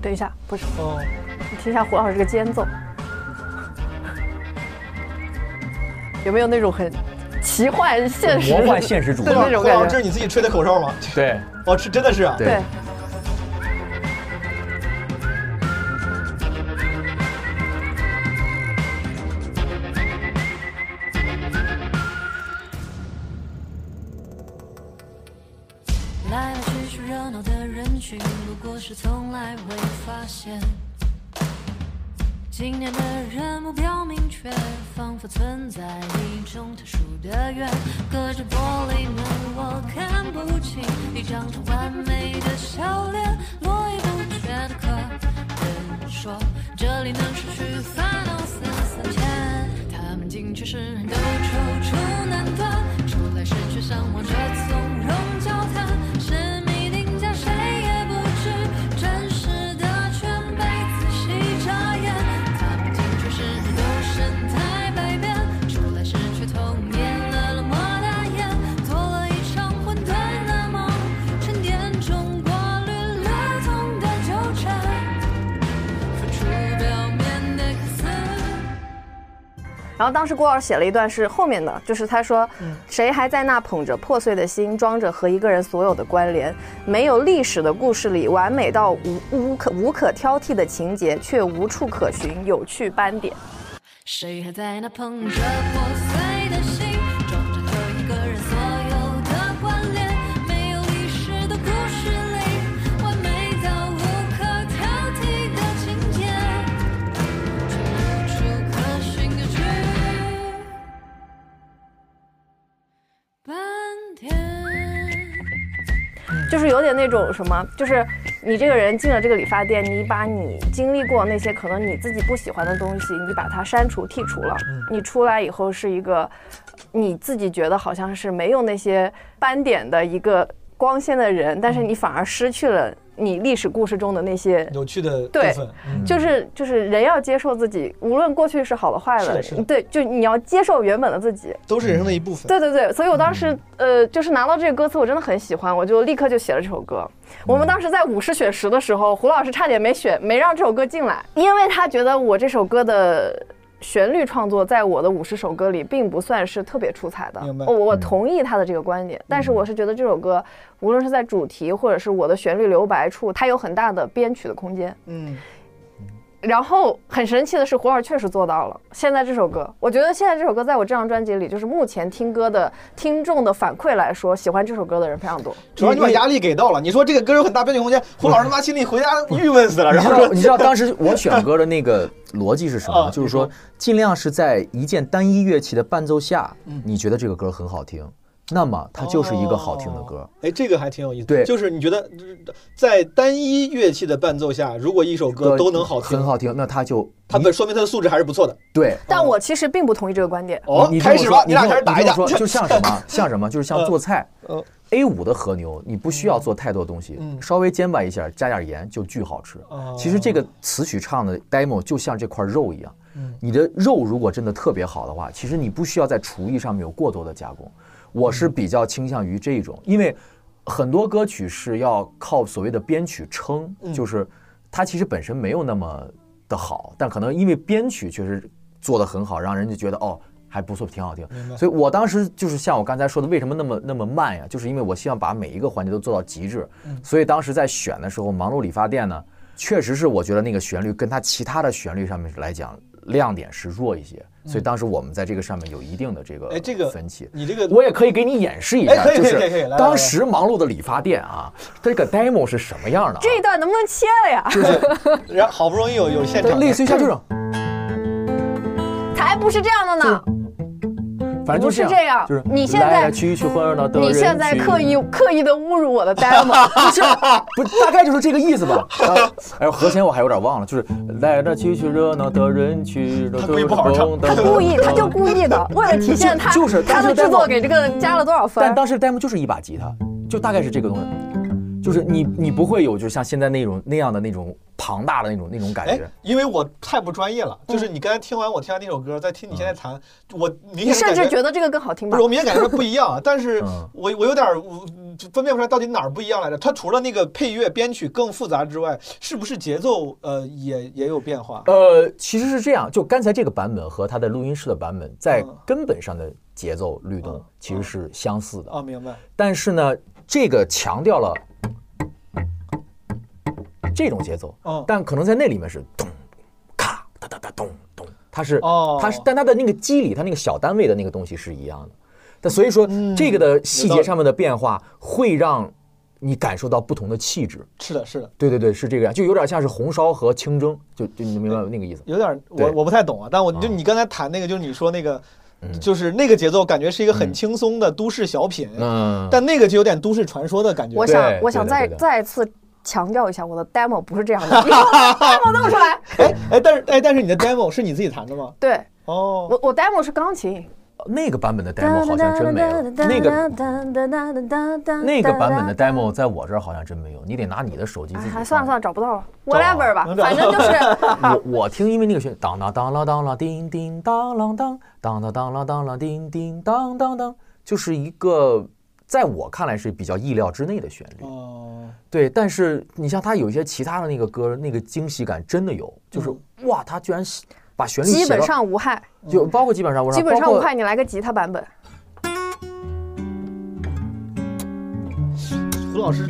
等一下，不是，哦，你听一下胡老师这个间奏，有没有那种很奇幻现实、魔幻现实主义。对那种感觉。胡老师，这是你自己吹的口哨吗？对。哦，是真的是啊。对。对，存在一种特殊的缘。隔着玻璃门，我看不清你长成然后当时郭老师写了一段是后面的，就是他说，嗯谁还在那捧着破碎的心，装着和一个人所有的关联？没有历史的故事里，完美到无无可无可挑剔的情节，却无处可寻有趣斑点。谁还在那捧着破就是有点那种什么，就是你这个人进了这个理发店，你把你经历过那些可能你自己不喜欢的东西，你把它删除剔除了，你出来以后是一个你自己觉得好像是没有那些斑点的一个光鲜的人，但是你反而失去了你历史故事中的那些。有趣的部对分。嗯就是就是人要接受自己，无论过去是好的坏的是的是的，对，就你要接受原本的自己。都是人生的一部分。对对对，所以我当时呃，就是拿到这个歌词，我真的很喜欢，我就立刻就写了这首歌。我们当时在五十选十的时候，胡老师差点没选，没让这首歌进来，因为他觉得我这首歌的。旋律创作在我的五十首歌里并不算是特别出彩的，明白。我我同意他的这个观点，但是我是觉得这首歌无论是在主题或者是我的旋律留白处，它有很大的编曲的空间。嗯，然后很神奇的是，胡老师确实做到了。现在这首歌，我觉得现在这首歌在我这张专辑里，就是目前听歌的听众的反馈来说，喜欢这首歌的人非常多。主要你把压力给到了。你说这个歌有很大编曲空间，胡老师他妈心里回家郁闷死了。然后你知道当时我选歌的那个逻辑是什么？就是说，尽量是在一件单一乐器的伴奏下，嗯你觉得这个歌很好听，那么它就是一个好听的歌。哎，这个还挺有意思。对就是你觉得在单一乐器的伴奏下，如果一首歌都能好听，很好听，那它就它本说明它的素质还是不错的。对。但我其实并不同意这个观点。哦你，开始吧，你俩开始打一架就像什么？像什么？就是像做菜。嗯 A 五的和牛，你不需要做太多东西，嗯稍微煎巴一下，加点盐就巨好吃。哦其实这个词曲唱的 demo 就像这块肉一样，嗯你的肉如果真的特别好的话，其实你不需要在厨艺上面有过多的加工。我是比较倾向于这种，因为很多歌曲是要靠所谓的编曲撑，嗯就是它其实本身没有那么的好，但可能因为编曲确实做得很好，让人家觉得哦。还不错，挺好听。所以我当时就是像我刚才说的，为什么那么那么慢呀？就是因为我希望把每一个环节都做到极致。嗯所以当时在选的时候，《忙碌理发店》呢，确实是我觉得那个旋律跟它其他的旋律上面来讲，亮点是弱一些，所以当时我们在这个上面有一定的这个哎这个分歧。你这个我也可以给你演示一下，哎可以就是当时忙碌的理发店啊，它这个 demo 是什么样的啊？这一段能不能切了呀？就是 然后好不容易有有现场，类似于像这种，才不是这样的呢！反正就不是这样就是你现在来来去你现在刻意刻意的侮辱我的 demo，不是不是，大概就是这个意思吧。呃哎，和弦我还有点忘了，就是来来去去热闹的人群，他故意不好好唱他故意，他就故意的，为了体现他就就是他的制作给这个加了多少分。但当时 demo 就是一把吉他，就大概是这个东西，就是你你不会有就像现在那种那样的那种庞大的那种那种感哎觉。，因为我太不专业了，就是你刚才听完我听完那首歌，再听你现在弹，我明你甚显感至觉得这个更好听吧不是，？我明显感觉它不一样啊。但是嗯我我有点儿我分辨不出来到底哪儿不一样来着。它除了那个配乐编曲更复杂之外，是不是节奏呃也也有变化？呃，其实是这样，就刚才这个版本和它的录音室的版本，在嗯根本上的节奏律动嗯其实是相似的。啊，明白。但是呢，这个强调了这种节奏，嗯但可能在那里面是咚咔哒哒哒咚咚，它是哦它是，但它的那个机理，它那个小单位的那个东西是一样的。但所以说，嗯这个的细节上面的变化会让你感受到不同的气质。是的，是的，对对对，是这个样，就有点像是红烧和清蒸，就就你明白那个意思。有点我我不太懂啊。但我就啊你刚才谈那个，就是你说那个，嗯就是那个节奏，感觉是一个很轻松的都市小品，嗯，但那个就有点都市传说的感觉。我想对我想再对对的再次强调一下，我的 demo 不是这样的，以后 demo 弄出来。哎哎，但是哎，但是你的 demo 是你自己弹的吗？对。哦，我我 demo 是钢琴，那个版本的 demo 好像真没了，那个那个版本的 demo 在我这儿好像真没有，你得拿你的手机自己放。算了算了，找不到了，whatever 吧反正就是。我我听，因为那个旋律当当当啷当啷叮叮当啷当当当当啷当啷叮叮当当当，就是一个在我看来是比较意料之内的旋律。哦，对，但是你像他有一些其他的那个歌，那个惊喜感真的有，就是哇，他居然把旋律写基本上无害，就包括基本上无害基本上无害。你来个吉他版本，胡老师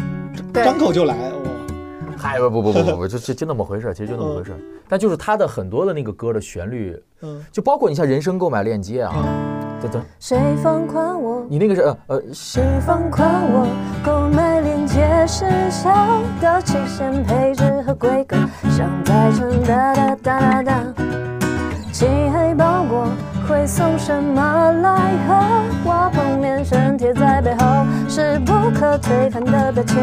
张口就来，哇，嗨，不不不不不不，就就就那么回事，其实就那么回事儿。但就是他的很多的那个歌的旋律，嗯，就包括你像人生购买链接啊，谁放宽我？你那个是呃呃，谁放宽我？购买链接时效的期限、配置和规格，想再成哒哒哒哒哒。漆黑包裹会送什么来和我碰面？身贴在背后是不可推翻的标签。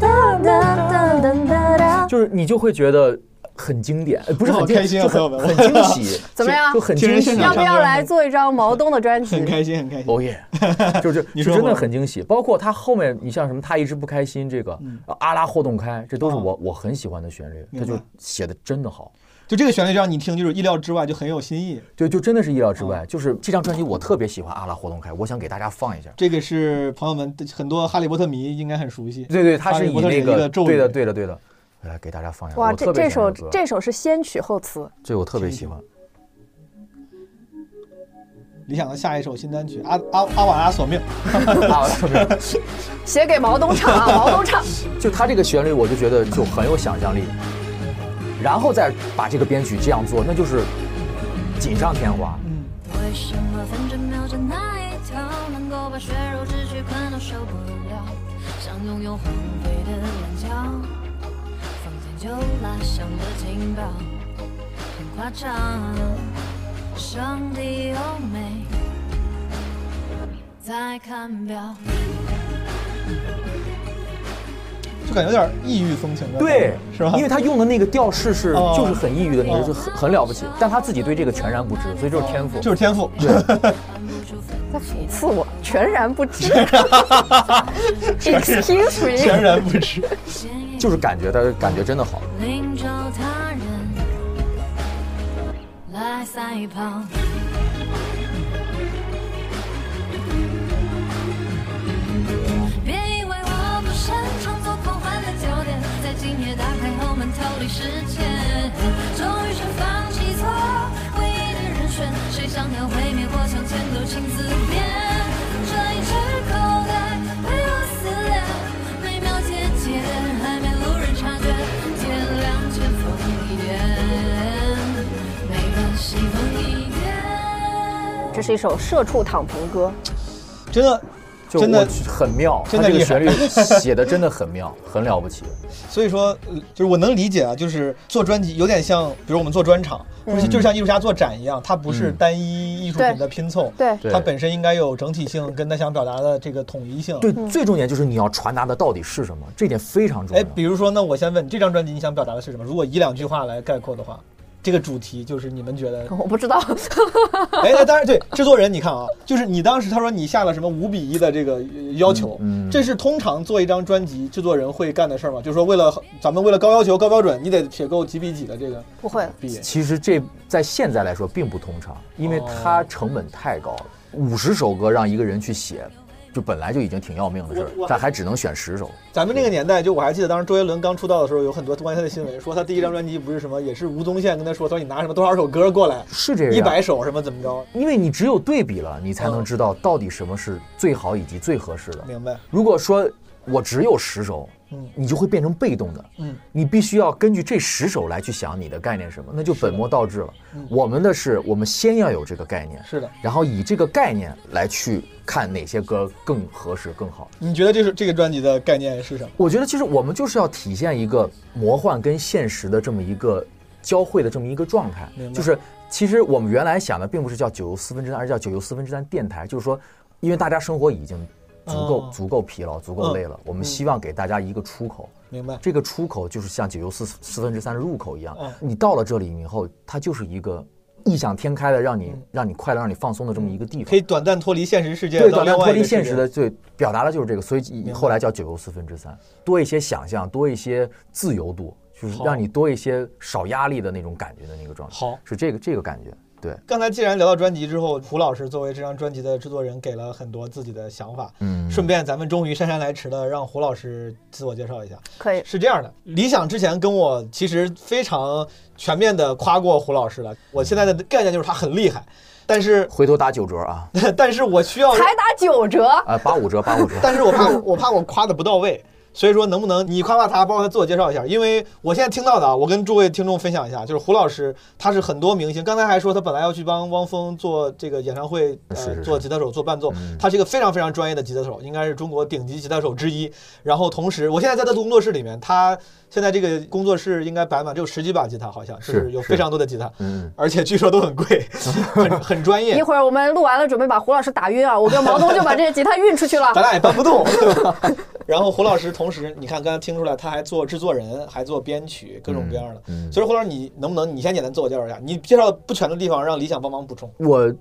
哒哒哒哒哒哒。就是你就会觉得很经典，呃不是很开心啊朋友们很很惊喜，怎么样就很惊喜要不要来做一张毛东的专辑？很开心，很开心。哦耶，就是你说真的很惊喜。包括他后面，你像什么他一直不开心，这个嗯阿拉霍动开，这都是哦我我很喜欢的旋律，他就写的真的好。就这个旋律让你听，就是意料之外，就很有新意。对就真的是意料之哦外，就是这张专辑我特别喜欢阿拉霍动开，我想给大家放一下。这个是朋友们很多哈利波特迷应该很熟悉。对对，他是以那个的一个咒语对的对的对的，来给大家放一下。哇，这这首这首是先曲后词，这我特别喜欢。理想的下一首新单曲《阿阿阿瓦拉索命》写给毛东唱啊，毛东唱。就他这个旋律，我就觉得就很有想象力，然后再把这个编曲这样做，那就是锦上添花。嗯，为什么分针秒针那一条能够把血肉之躯困到受不了？想拥有荒废的棱角，房间就拉响了警报，很夸张。上帝优美，在看表。就感觉有点异域风情的，对，是吧？因为他用的那个调式是哦就是很抑郁的那哦个，就很很了不起，但他自己对这个全然不知，所以就是天赋。就是天赋，对，在讽刺我，全然不知。Excuse me，全然不知。就是感觉他感觉真的好。领着他人来赛跑。别以为我不擅长做狂欢的焦点，在今夜打开后门逃离时间，终于是放弃错唯一的人选，谁想要毁灭或向前都请自便。这是一首社畜躺平歌，真的，就真的很妙，真的厉害他这个旋律写的真的很妙，很了不起。所以说，呃就是我能理解啊，就是做专辑有点像，比如我们做专场，嗯或者就像艺术家做展一样，它不是嗯单一艺术品的拼凑，对对它本身应该有整体性，跟他想表达的这个统一性。对，最重点就是你要传达的到底是什么，这点非常重要。哎，比如说，那我先问，这张专辑你想表达的是什么？如果以两句话来概括的话，这个主题就是你们觉得？我不知道，哎，那当然对，制作人你看啊，就是你当时他说你下了什么五比一的这个呃要求，嗯嗯这是通常做一张专辑制作人会干的事儿吗？就是说为了咱们为了高要求高标准，你得写够几比几的这个不会。比。其实这在现在来说并不通常，因为它成本太高了。五十首歌让一个人去写，就本来就已经挺要命的事儿我我，但还只能选十首。咱们那个年代，就我还记得当时周杰伦刚出道的时候，有很多关于他的新闻，说他第一张专辑不是什么，也是吴宗宪跟他说，说你拿什么多少首歌过来，是这样，一百首什么怎么着？因为你只有对比了，你才能嗯知道到底什么是最好以及最合适的。明白？如果说我只有十首，嗯你就会变成被动的，嗯，你必须要根据这十首来去想你的概念什么，那就本末倒置了。我们的是，我们先要有这个概念，嗯是的。然后以这个概念来去看哪些歌更合适、更好。你觉得这是这个专辑的概念是什么？我觉得其实我们就是要体现一个魔幻跟现实的这么一个交汇的这么一个状态就是其实我们原来想的并不是叫九游四分之三，而是叫九游四分之三电台，就是说，因为大家生活已经足够、哦足够疲劳、足够累了，我们希望给大家一个出口。明白？这个出口就是像九游四四分之三的入口一样嗯，你到了这里以后，它就是一个异想天开的，让你让你快乐、让你放松的这么一个地方。可。以短暂脱离现实世界，对，短暂脱离现实的，对，表达的就是这个，所以后来叫九又四分之三，多一些想象，多一些自由度，就是让你多一些少压力的那种感觉的那个状态。好。是这个这个感觉，对，刚才既然聊到专辑之后，胡老师作为这张专辑的制作人，给了很多自己的想法。嗯，顺便，咱们终于姗姗来迟的让胡老师自我介绍一下。可以，是这样的，理想之前跟我其实非常全面的夸过胡老师了。我现在的概念就是他很厉害，但是回头打九折啊，但是我需要，才打九折，啊，八五折，八五折。但是我怕我怕我夸的不到位。所以说，能不能你夸夸他，帮他自我介绍一下？因为我现在听到的啊，我跟诸位听众分享一下，就是胡老师，他是很多明星，刚才还说他本来要去帮汪峰做这个演唱会，呃，做吉他手、做伴奏，嗯他是一个非常非常专业的吉他手，应该是中国顶级吉他手之一。然后同时，我现在在他的工作室里面，他现在这个工作室应该摆满只有十几把吉他，好像是是有非常多的吉他，嗯，而且据说都很贵，很很专业一。会儿我们录完了，准备把胡老师打晕啊！我跟毛东就把这些吉他运出去了咱。俩也搬不动，对吧？然后胡老师同时，你看刚才听出来，他还做制作人，还做编曲，各种各样的。嗯嗯所以说胡老师，你能不能你先简单自我介绍一下？你介绍不全的地方，让理想帮忙补充。我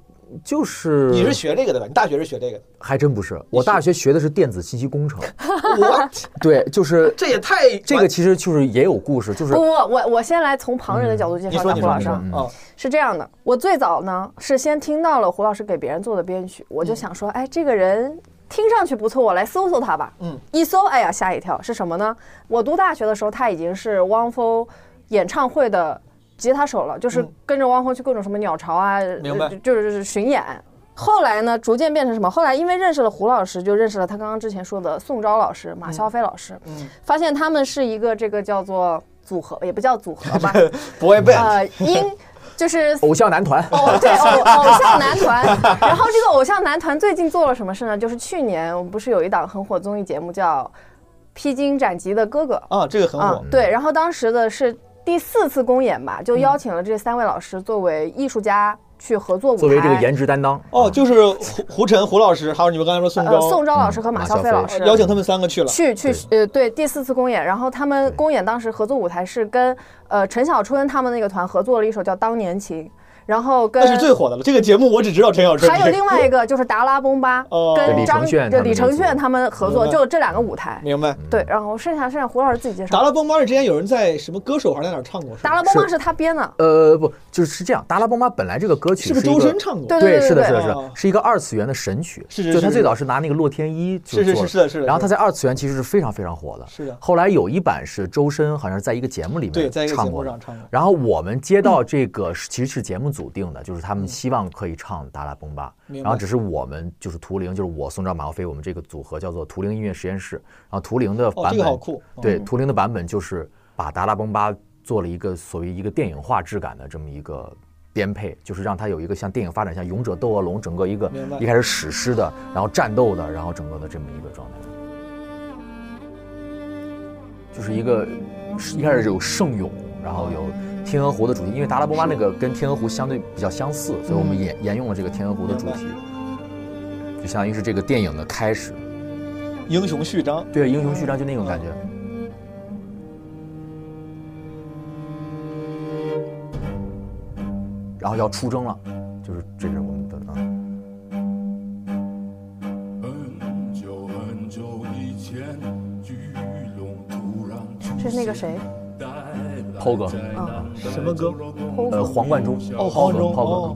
就是你是学这个的吧？你大学是学这个的？还真不是，我大学学的是电子信息工程。我 对，就是 这也太这个其实就是也有故事，就是不不，我我先来从旁人的角度介绍一下胡老师啊。说啊，是这样的，我最早呢是先听到了胡老师给别人做的编曲，我就想说，哎，这个人听上去不错，我来搜搜他吧。嗯，一搜，哎呀，吓一跳，是什么呢？我读大学的时候，他已经是汪峰演唱会的吉他手了，就是嗯跟着汪峰去各种什么鸟巢啊，明白呃就是就是巡演。后来呢，逐渐变成什么？后来因为认识了胡老师，就认识了他刚刚之前说的宋昭老师、马肖飞老师，嗯发现他们是一个这个叫做组合，也不叫组合吧，，boy band，呃，音就是 偶像男团。哦，对，偶偶像男团。然后这个偶像男团最近做了什么事呢？就是去年我们不是有一档很火综艺节目叫《披荆斩棘的哥哥》啊，这个很啊火，，对。然后当时的是第四次公演吧，就邀请了这三位老师作为艺术家去合作舞台。作为这个颜值担当。哦，就是胡胡晨胡老师，还有你们刚才说宋呃昭，宋昭老师和马小飞老师。邀请他们三个去了。去去呃对第四次公演，然后他们公演当时合作舞台是跟呃陈小春他们那个团合作了一首叫《当年情》，然后跟那是最火的了。这个节目我只知道陈小春。还有另外一 个就是达拉崩吧跟张承铉就李承铉他们合作，就这两个舞台。明白。对，然后剩下剩下胡老师自己介绍。达拉崩吧是之前有人在什么歌手还是在哪唱过？达拉崩吧是他编的，呃，不，就是是这样。达拉崩吧本来这个歌曲是不是周深唱过？对对，是的，对是的，是是一个二次元的神曲。是是就是他最早是拿那个洛天依就是是做是是的是的然后他在二次元其实是非常非常火的。是的后来有一版是周深好像是在一个节目里面对在一个节目上唱过然后我们接到这个其实是节目组定的，就是他们希望可以唱达拉崩巴，嗯明白。然后只是我们就是图灵，就是我宋昭马耀飞，我们这个组合叫做图灵音乐实验室。然后图灵的哦版本这个好酷。对，嗯图灵的版本就是把达拉崩吧做了一个所谓一个电影化质感的这么一个编配，就是让它有一个像电影发展像《勇者斗恶龙》整个一个一开始史诗的，然后战斗的，然后整个的这么一个状态，就是一个一开始有圣咏，然后有天鹅湖的主题，因为达拉波妈那个跟天鹅湖相对比较相似，所以我们沿沿用了这个天鹅湖的主题，就相当于是这个电影的开始。英雄序章，对，英雄序章就那种感觉。然后要出征了，就是这是我们的啊，很久很久以前，巨龙突然出这是那个谁？带来抛哥，什么歌？呃，黄贯中，哦，黄忠，抛哦。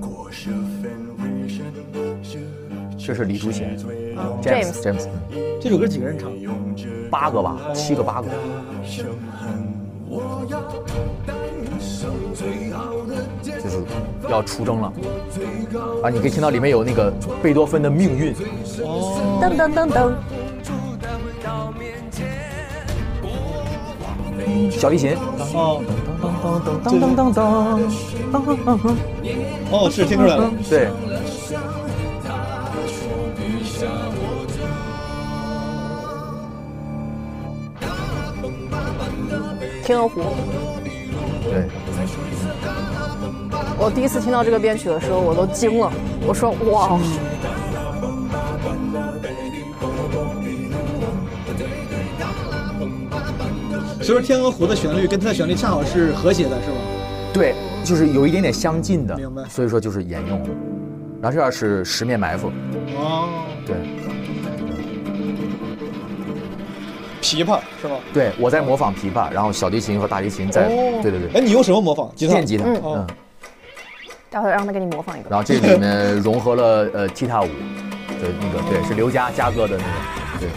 哥，，这是李竹贤嗯，James。James 这首歌几个人唱？八个吧，七个八个，就是要出征了。啊，你可以听到里面有那个贝多芬的命运，噔噔噔噔，小提琴，哦噔噔噔噔噔，哦，是听出来了。对，天鹅湖。对，我第一次听到这个编曲的时候，我都惊了。我说哇，所以说天鹅湖的旋律跟它的旋律恰好是和谐的，是吗？对，就是有一点点相近的，明白所以说就是沿用了。然后这样是十面埋伏，哦，对，琵琶是吗？对我在模仿琵琶，然后小提琴和大提琴在，哦对对对，哎，你用什么模仿？吉他？电吉他，嗯嗯，待会儿让他给你模仿一个。然后这里面融合了呃踢踏舞的那个，对，是刘佳佳哥的那个，对，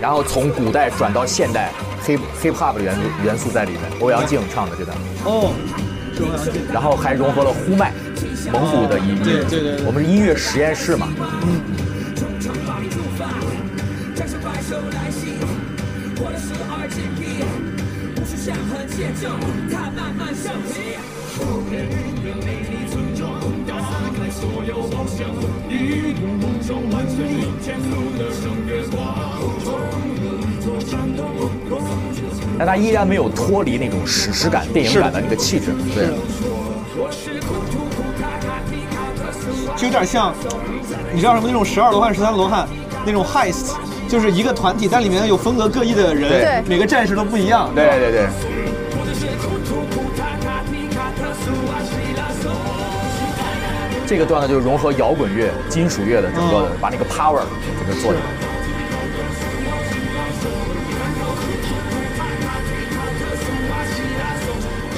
然后从古代转到现代，hip hip hop 的元素元素在里面，欧阳靖唱的这段，哦，是欧阳靖。然后还融合了呼麦，蒙古的音乐，对对对对。我们是音乐实验室嘛，但它依然没有脱离那种史诗感、电影感的那个气质，对。就有点像，你知道什么那种十二罗汉、十三罗汉那种 heist，就是一个团体，但里面有风格各异的人，对每个战士都不一样。对对对，这个段子就是融合摇滚乐、金属乐的整个的，把那个 power 整个做起来。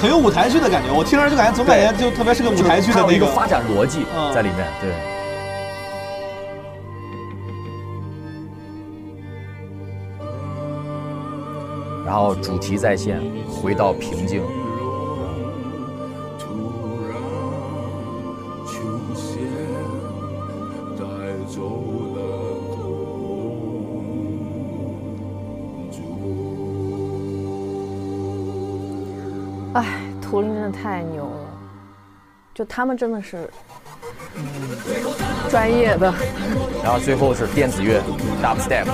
很有舞台剧的感觉，我听着就感觉总感觉就特别是个舞台剧的那个一个发展逻辑嗯在里面，对。然后主题再现，回到平静。就他们真的是专业的。然后最后是电子乐，dubstep。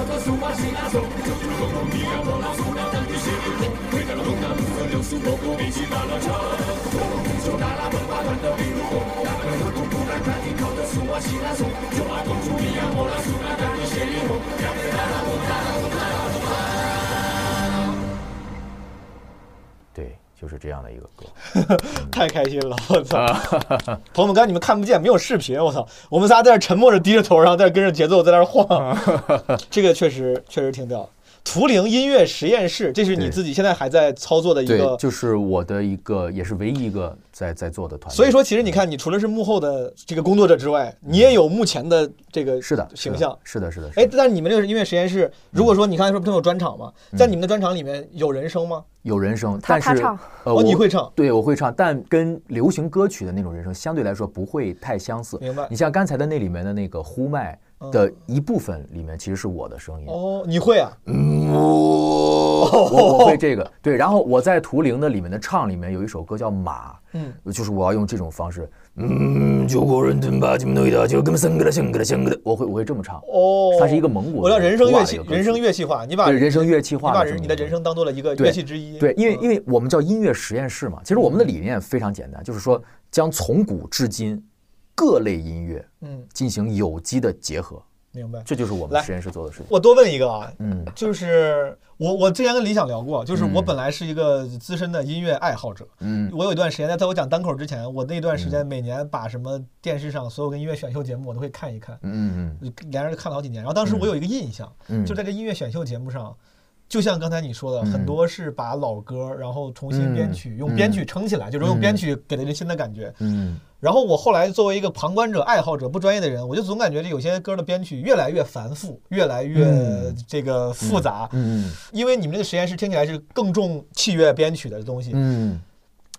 就是这样的一个歌。太开心了，我操！朋友们，刚才你们看不见，没有视频，我操！我们仨在这沉默着低着头，然后在这跟着节奏在那儿晃，这个确实确实挺屌。图灵音乐实验室，这是你自己现在还在操作的一个，，就是我的一个，也是唯一一个在在做的团队。所以说，其实你看，你除了是幕后的这个工作者之外，你也有目前的这个是的形象。是的，是的。是但是你们这个音乐实验室，如果说你刚才说不都有专场吗？嗯在你们的专场里面有人声吗？有人声，但是他唱呃，哦你会唱对，我会唱，但跟流行歌曲的那种人声相对来说不会太相似。明白你像刚才的那里面的那个呼麦，的一部分里面，其实是我的声音。哦，你会啊？我我 会这个。对，然后我在图灵的里面的唱里面有一首歌叫《马》，嗯，就是我要用这种方式，嗯，九国人金诺的就跟生个的生个的生个的，我会我会这么唱。哦，它是一个蒙古我叫的人声乐器人声乐器化，你把人声乐器化你把你的人生当做了一个乐器之一。对，因为嗯。因为我们叫音乐实验室嘛，其实我们的理念非常简单，就是说将从古至今各类音乐嗯，进行有机的结合，明白。这就是我们实验室做的事情。我多问一个啊，嗯。就是我我之前跟李想聊过，就是我嗯本来是一个资深的音乐爱好者，嗯。我有一段时间在在我讲单口之前，我那段时间每年把什么电视上所有跟音乐选秀节目我都会看一看，嗯嗯连着看了好几年。然后当时我有一个印象，嗯，就在这音乐选秀节目上。就像刚才你说的，嗯。很多是把老歌，然后重新编曲，嗯。用编曲撑起来，就是用嗯。编曲给了人新的感觉。嗯然后我后来作为一个旁观者、爱好者、不专业的人，我就总感觉这有些歌的编曲越来越繁复，越来越嗯。这个复杂。嗯因为你们这个实验室听起来是更重器乐编曲的东西，嗯。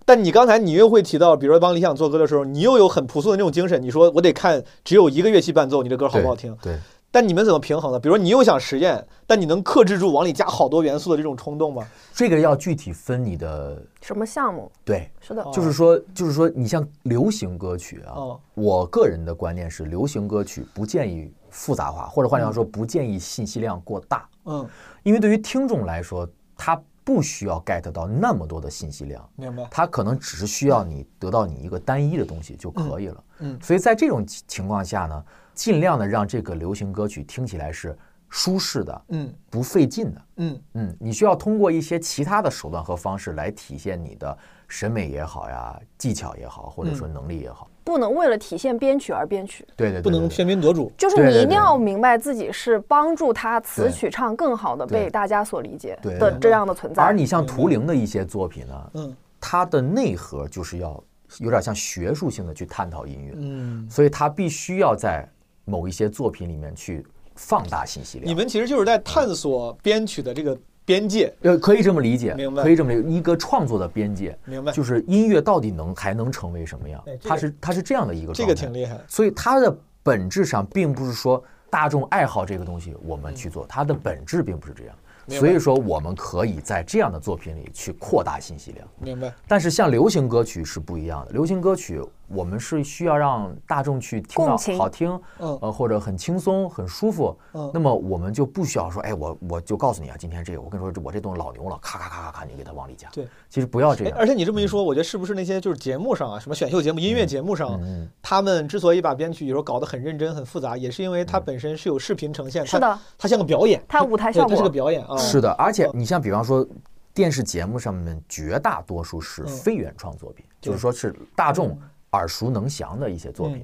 但你刚才你又会提到，比如说帮理想做歌的时候，你又有很朴素的那种精神，你说我得看只有一个乐器伴奏，你这歌好不好听？对，但你们怎么平衡呢？比如说你又想实验，但你能克制住往里加好多元素的这种冲动吗？这个要具体分你的什么项目？对，是的，就是说就是说你像流行歌曲啊，哦我个人的观念是，流行歌曲不建议复杂化，或者换句话说，不建议信息量过大，嗯，因为对于听众来说，他不需要 get 到那么多的信息量。明白。他可能只是需要你得到你一个单一的东西就可以了。嗯嗯所以在这种情情况下呢，尽量的让这个流行歌曲听起来是舒适的，嗯。不费劲的。嗯。嗯，你需要通过一些其他的手段和方式来体现你的审美也好呀，技巧也好，或者说能力也好。不能为了体现编曲而编曲，对对对，不能对喧宾夺主。就是你一定要明白自己是帮助他词曲唱更好的被大家所理解的这样的存在。而你像图灵的一些作品呢，嗯。它的内核就是要有点像学术性的去探讨音乐，嗯，所以它必须要在某一些作品里面去放大信息量。你们其实就是在探索编曲的这个边界，呃，可以这么理解，明白可以这么理解，一个创作的边界，明白？就是音乐到底能还能成为什么样哎？这个它是它是这样的一个这状态，个挺厉害。所以它的本质上并不是说大众爱好这个东西我们去做，它的本质并不是这样。所以说，我们可以在这样的作品里去扩大信息量。明白。但是像流行歌曲是不一样的，流行歌曲我们是需要让大众去听到好听，嗯呃，或者很轻松、很舒服。嗯那么我们就不需要说，哎，我我就告诉你啊，今天这个，我跟你说，我这东西老牛了，咔咔咔咔咔，你给它往里加。对，其实不要这样。哎而且你这么一说，我觉得是不是那些就是节目上啊，什么选秀节目、音乐节目上，嗯，他们之所以把编曲有时候搞得很认真、很复杂，也是因为嗯它本身是有视频呈现，是的，它像个表演，它舞台效果它是个，表演啊。是的，而且你像比方说。电视节目上面绝大多数是嗯非原创作品，对就是说是大众耳熟能详的一些作品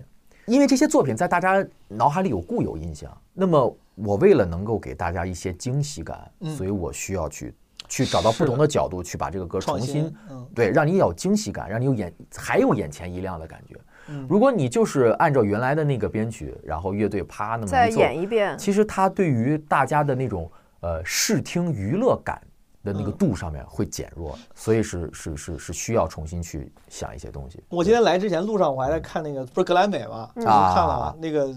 嗯，因为这些作品在大家脑海里有固有印象。那么我为了能够给大家一些惊喜感，嗯所以我需要去去找到不同的角度去把这个歌重新，嗯对，让你有惊喜感，让你有眼还有眼前一亮的感觉。嗯如果你就是按照原来的那个编曲，然后乐队啪那么再一奏，演一遍。其实它对于大家的那种呃视听娱乐感的那个嗯。度上面会减弱，所以是是是是需要重新去想一些东西。我今天来之前路上我还在看那个，不是格莱美嘛，嗯。我看了那个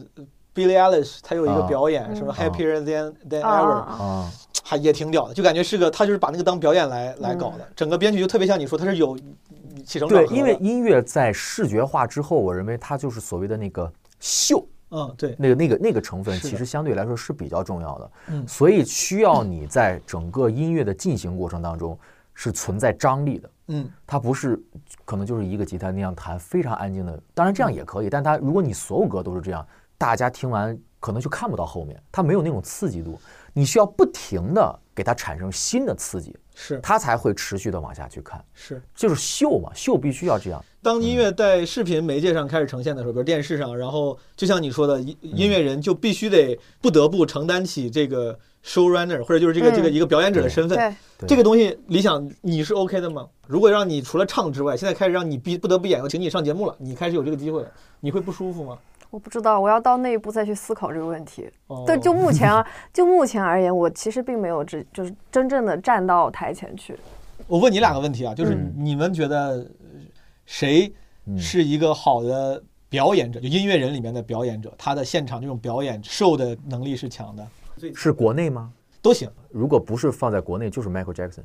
Billie Eilish，她有一个啊。表演，什么嗯。Happier Than Than 啊。Ever，还也挺屌的，就感觉是个他就是把那个当表演来来搞的，整个编曲就特别像你说，它是有起承转对，合对。因为音乐在视觉化之后，我认为它就是所谓的那个秀，嗯对，那个那个那个成分，其实相对来说是比较重要的。嗯所以需要你在整个音乐的进行过程当中是存在张力的。嗯它不是可能就是一个吉他那样弹，非常安静的。当然这样也可以，但它如果你所有歌都是这样，大家听完可能就看不到后面，它没有那种刺激度。你需要不停的给它产生新的刺激，是它才会持续的往下去看。是。就是秀嘛，秀必须要这样。当音乐在视频媒介上开始呈现的时候，比如电视上，然后就像你说的，音嗯音乐人就必须得不得不承担起这个 showrunner 或者就是这个嗯这个一个表演者的身份。这个东西，理想你是 OK 的吗？如果让你除了唱之外，现在开始让你必不得不演，请你上节目了，你开始有这个机会了，你会不舒服吗？我不知道，我要到那一步再去思考这个问题。哦对，就目前啊，就目前而言，我其实并没有只就是真正的站到台前去。我问你两个问题啊，就是嗯你们觉得呃谁嗯是一个好的表演者，就音乐人里面的表演者，他的现场这种表演 show 的能力是强的，是国内吗？都行。如果不是放在国内，就是 Michael Jackson，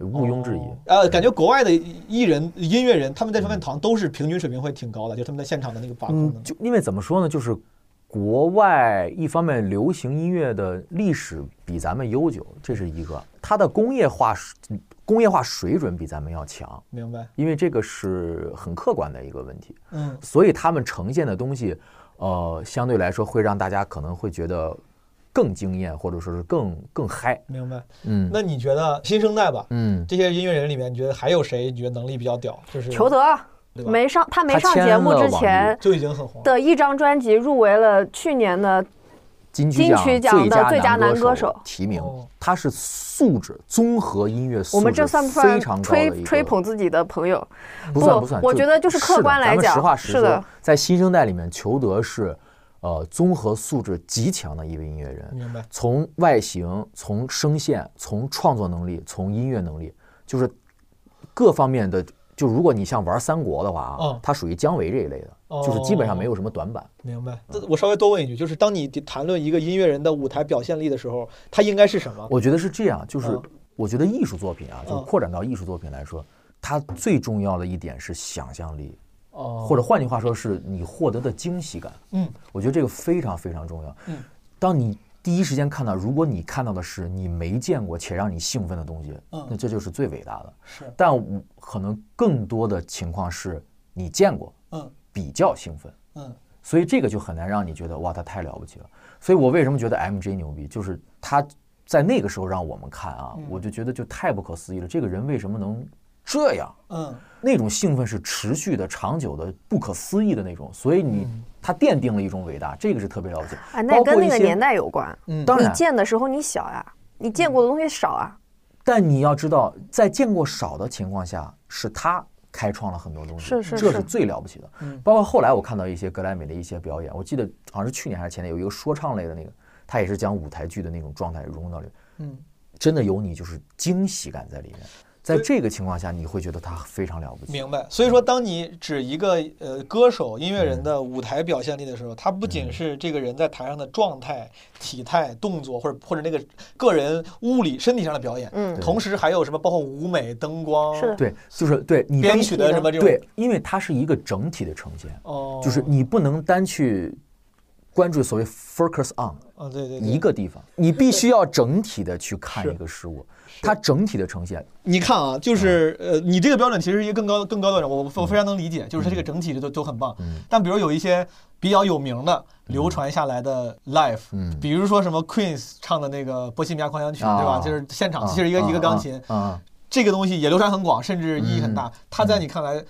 毋庸置疑。呃，感觉国外的艺人、音乐人，他们在这方面好像都是平均水平会挺高的，就他们在现场的那个把控嗯，就因为怎么说呢，就是国外一方面流行音乐的历史比咱们悠久，这是一个；它的工业化水工业化水准比咱们要强，明白？因为这个是很客观的一个问题。嗯，所以他们呈现的东西，呃，相对来说会让大家可能会觉得更惊艳，或者说是更更嗨。明白。嗯那你觉得新生代吧，嗯，这些音乐人里面，你觉得还有谁？你觉得能力比较屌？就是裘德没上，他没上节目之前就已经很红。的一张专辑入围了去年的金曲奖的最佳男歌歌手提名哦，他是素质综合音乐素质我们这算不非算常高的一个吹吹捧自己的朋友？不算不算，我觉得就是客观来讲实话实说，在新生代里面，裘德是呃综合素质极强的一位音乐人，明白。从外形、从声线、从创作能力、从音乐能力，就是各方面的。就如果你像玩三国的话啊嗯，他属于姜维这一类的，就是基本上没有什么短板。明白。那我稍微多问一句，就是当你谈论一个音乐人的舞台表现力的时候，他应该是什么？我觉得是这样，就是嗯我觉得艺术作品啊，就扩展到艺术作品来说，它最重要的一点是想象力，哦或者换句话说，是你获得的惊喜感。嗯，我觉得这个非常非常重要。嗯，当你第一时间看到，如果你看到的是你没见过且让你兴奋的东西，嗯。那这就是最伟大的。是。但我可能更多的情况是你见过，嗯。比较兴奋，嗯。所以这个就很难让你觉得哇，他太了不起了。所以我为什么觉得 MJ 牛逼，就是他在那个时候让我们看啊，嗯。我就觉得就太不可思议了。这个人为什么能这样？嗯。那种兴奋是持续的、长久的、不可思议的那种，所以你嗯他奠定了一种伟大，这个是特别了不起。哎，那跟那个年代有关。当然，见的时候你小呀，你见过的东西少啊。但你要知道，在见过少的情况下，是他开创了很多东西，是是是这是最了不起的。嗯包括后来我看到一些格莱美的一些表演，我记得好像是去年还是前年有一个说唱类的那个，他也是将舞台剧的那种状态融入到里面，嗯，真的有你就是惊喜感在里面。在这个情况下，你会觉得他非常了不起。明白。所以说，当你指一个呃歌手、音乐人的舞台表现力的时候，他不仅是这个人在台上的状态、体态、动作，或者或者那个个人物理、身体上的表演，嗯。同时还有什么包括舞美、灯光，是。对，就是对。你编曲的什么这种，对，因为它是一个整体的呈现，哦，就是你不能单去关注所谓 focus on 啊，对对对，一个地方，你必须要整体的去看一个事物，它整体的呈现。你看啊，就是嗯呃，你这个标准其实是一个更高更高的标准，我我非常能理解，就是它这个整体都都很棒。嗯。但比如有一些比较有名的、流传下来的 live，嗯。比如说什么 Queen's 唱的那个《波西米亚狂想曲》，啊。对吧？就是现场啊。其实一个啊一个钢琴，啊啊，这个东西也流传很广，甚至意义很大。嗯。它在你看来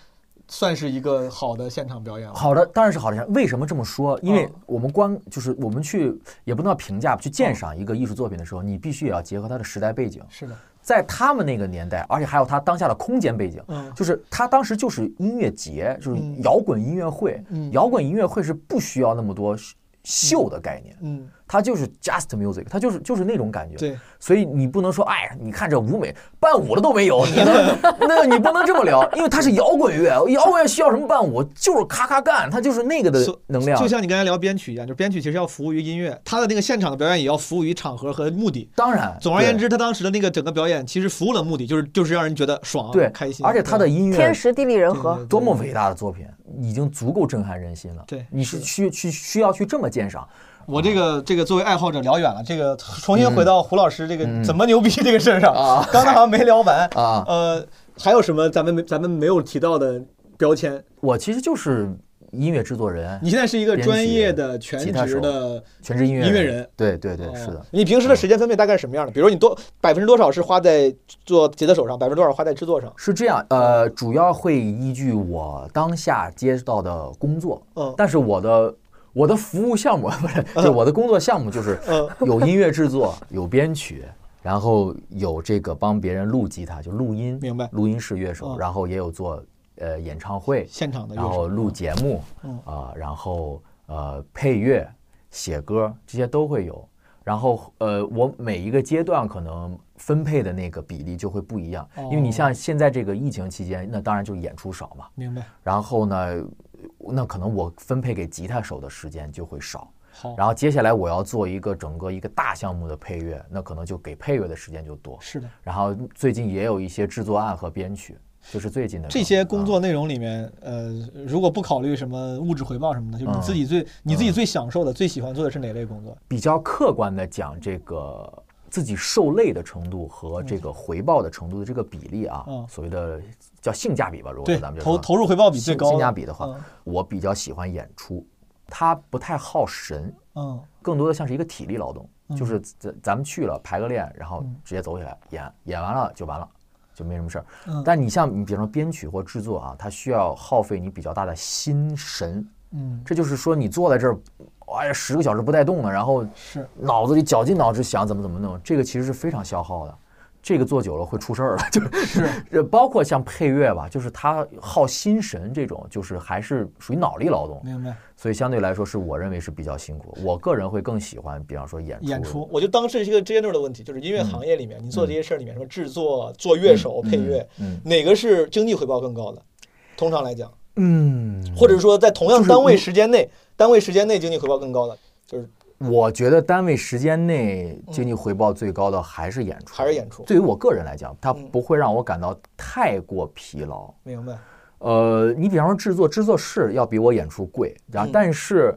算是一个好的现场表演吗？好的，当然是好的。为什么这么说？因为嗯我们观就是我们去也不能叫评价，去鉴赏一个艺术作品的时候，你必须也要结合它的时代背景。是的，在他们那个年代，而且还有他当下的空间背景，嗯就是他当时就是音乐节，就是嗯摇滚音乐会，嗯摇滚音乐会是不需要那么多秀的概念，嗯，它就是 just music，它就是就是那种感觉。对，所以你不能说，哎，你看这舞美伴舞的都没有，你能 那你不能这么聊，因为它是摇滚乐，摇滚乐需要什么伴舞？就是咔咔干，它就是那个的能量。就像你刚才聊编曲一样，就是编曲其实要服务于音乐，它的那个现场的表演也要服务于场合和目的。当然，总而言之，他当时的那个整个表演其实服务了目的，就是就是让人觉得爽、对开心。而且他的音乐天时地利人和，多么伟大的作品，已经足够震撼人心了。对你是需去需要去这么鉴赏。我这个这个作为爱好者聊远了，这个重新回到胡老师这个嗯怎么牛逼这个事儿上，啊 刚才好像没聊完啊呃，还有什么咱们没咱们没有提到的标签？我其实就是音乐制作人，你现在是一个专业的全职的全职音乐音乐人。对对对，哦是的。你平时的时间分配大概是什么样的？比如你多百分之多少是花在做吉他手上，百分之多少花在制作上？是这样，呃，主要会依据我当下接到的工作，嗯但是我的我的服务项目不是，就是我的工作项目就是嗯。有音乐制作，有编曲，然后有这个帮别人录吉他，就录音，明白。录音室乐手，嗯。然后也有做呃演唱会，现场的然后录节目，嗯。啊、然后呃配乐、写歌这些都会有。然后呃，我每一个阶段可能分配的那个比例就会不一样，因为你哦像现在这个疫情期间，那当然就演出少嘛。明白？然后呢，那可能我分配给吉他手的时间就会少。好，然后接下来我要做一个整个一个大项目的配乐，那可能就给配乐的时间就多。是的。然后最近也有一些制作案和编曲，就是最近的这些工作内容里面，呃，如果不考虑什么物质回报什么的，就是你自己最、你自己最享受的、最喜欢做的是哪类工作？比较客观的讲，这个自己受累的程度和这个回报的程度的这个比例啊，嗯。所谓的叫性价比吧，如果说咱们，就投投入回报比最性高性价比的话，嗯。我比较喜欢演出，它不太耗神，嗯。更多的像是一个体力劳动，嗯。就是咱咱们去了排个练，然后嗯。直接走起来演，演完了就完了。就没什么事儿，嗯。但你像你比方说编曲或制作啊，它需要耗费你比较大的心神，嗯，这就是说你坐在这儿，哎呀十个小时不带动的，然后是脑子里绞尽脑汁想怎么怎么弄，这个其实是非常消耗的。这个做久了会出事儿了，就是是包括像配乐吧，就是它耗心神这种，就是还是属于脑力劳动，明白。所以相对来说是我认为是比较辛苦。我个人会更喜欢，比方说演出。演出，我就当是一个 general 的问题，就是音乐行业里面，你做这些事儿里面，什么制作、做乐手、配乐，嗯哪个是经济回报更高的？通常来讲，嗯，或者说在同样单位时间内，单位时间内经济回报更高的，就是我觉得单位时间内经济回报最高的还是演出，还是演出对于我个人来讲，它嗯不会让我感到太过疲劳。明白。呃，你比方说制作，制作是要比我演出贵，然后嗯但是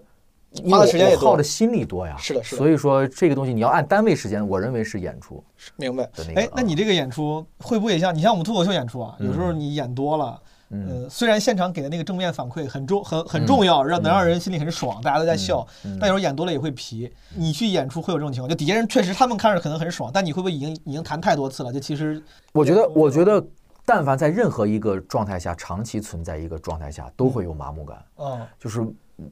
花的时间也多耗的心力多呀。是的是的所以说这个东西你要按单位时间，我认为是演出明白。哎，那啊你这个演出会不会像你像我们脱口秀演出啊？有时候你演多了，嗯呃，虽然现场给的那个正面反馈很重很很重要，让能让人心里很爽，大家都在笑，嗯但有时候演多了也会皮。你去演出会有这种情况？就底下人确实他们看着可能很爽，但你会不会已经已经谈太多次了？就其实我觉得，我觉得，但凡在任何一个状态下长期存在一个状态下，都会有麻木感。哦，就是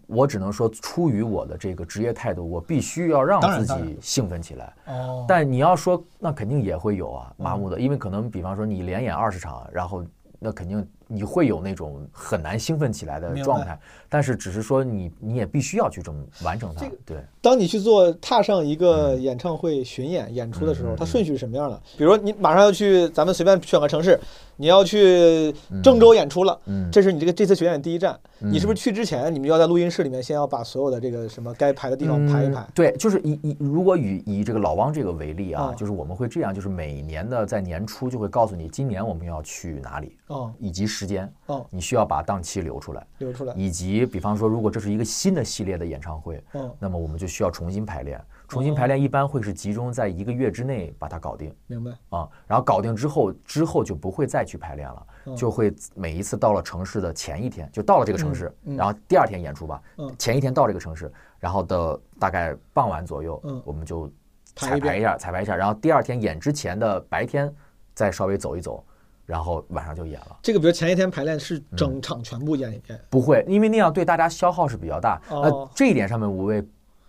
我只能说，出于我的这个职业态度，我必须要让自己兴奋起来。哦，但你要说，那肯定也会有啊，麻木的，因为可能比方说你连演二十场，然后那肯定你会有那种很难兴奋起来的状态，但是只是说你你也必须要去这么完成它这个，对。当你去做踏上一嗯个演唱会巡演演出的时候，它顺序是什么样的？比如你马上要去，咱们随便选个城市，你要去郑州演出了，嗯。这是你这个这次巡演第一站，嗯。你是不是去之前，你们要在录音室里面先要把所有的这个什么该排的地方排一排？嗯？对，就是以以如果以以这个老汪这个为例啊，啊就是我们会这样，就是每年的在年初就会告诉你，今年我们要去哪里，哦以及时间，哦，你需要把档期留出来，留出来。以及比方说，如果这是一个新的系列的演唱会，嗯，那么我们就需要重新排练。重新排练一般会是集中在一个月之内把它搞定明白。啊，然后搞定之后，之后就不会再去排练了，嗯就会每一次到了城市的前一天，就到了这个城市，然后第二天演出吧，嗯。前一天到这个城市，然后的大概傍晚左右，嗯。我们就彩排一下，彩排一下，然后第二天演之前的白天再稍微走一走，然后晚上就演了。这个比如前一天排练是整场全部演演，不会，因为那样对大家消耗是比较大。哦。呃，这一点上面，五位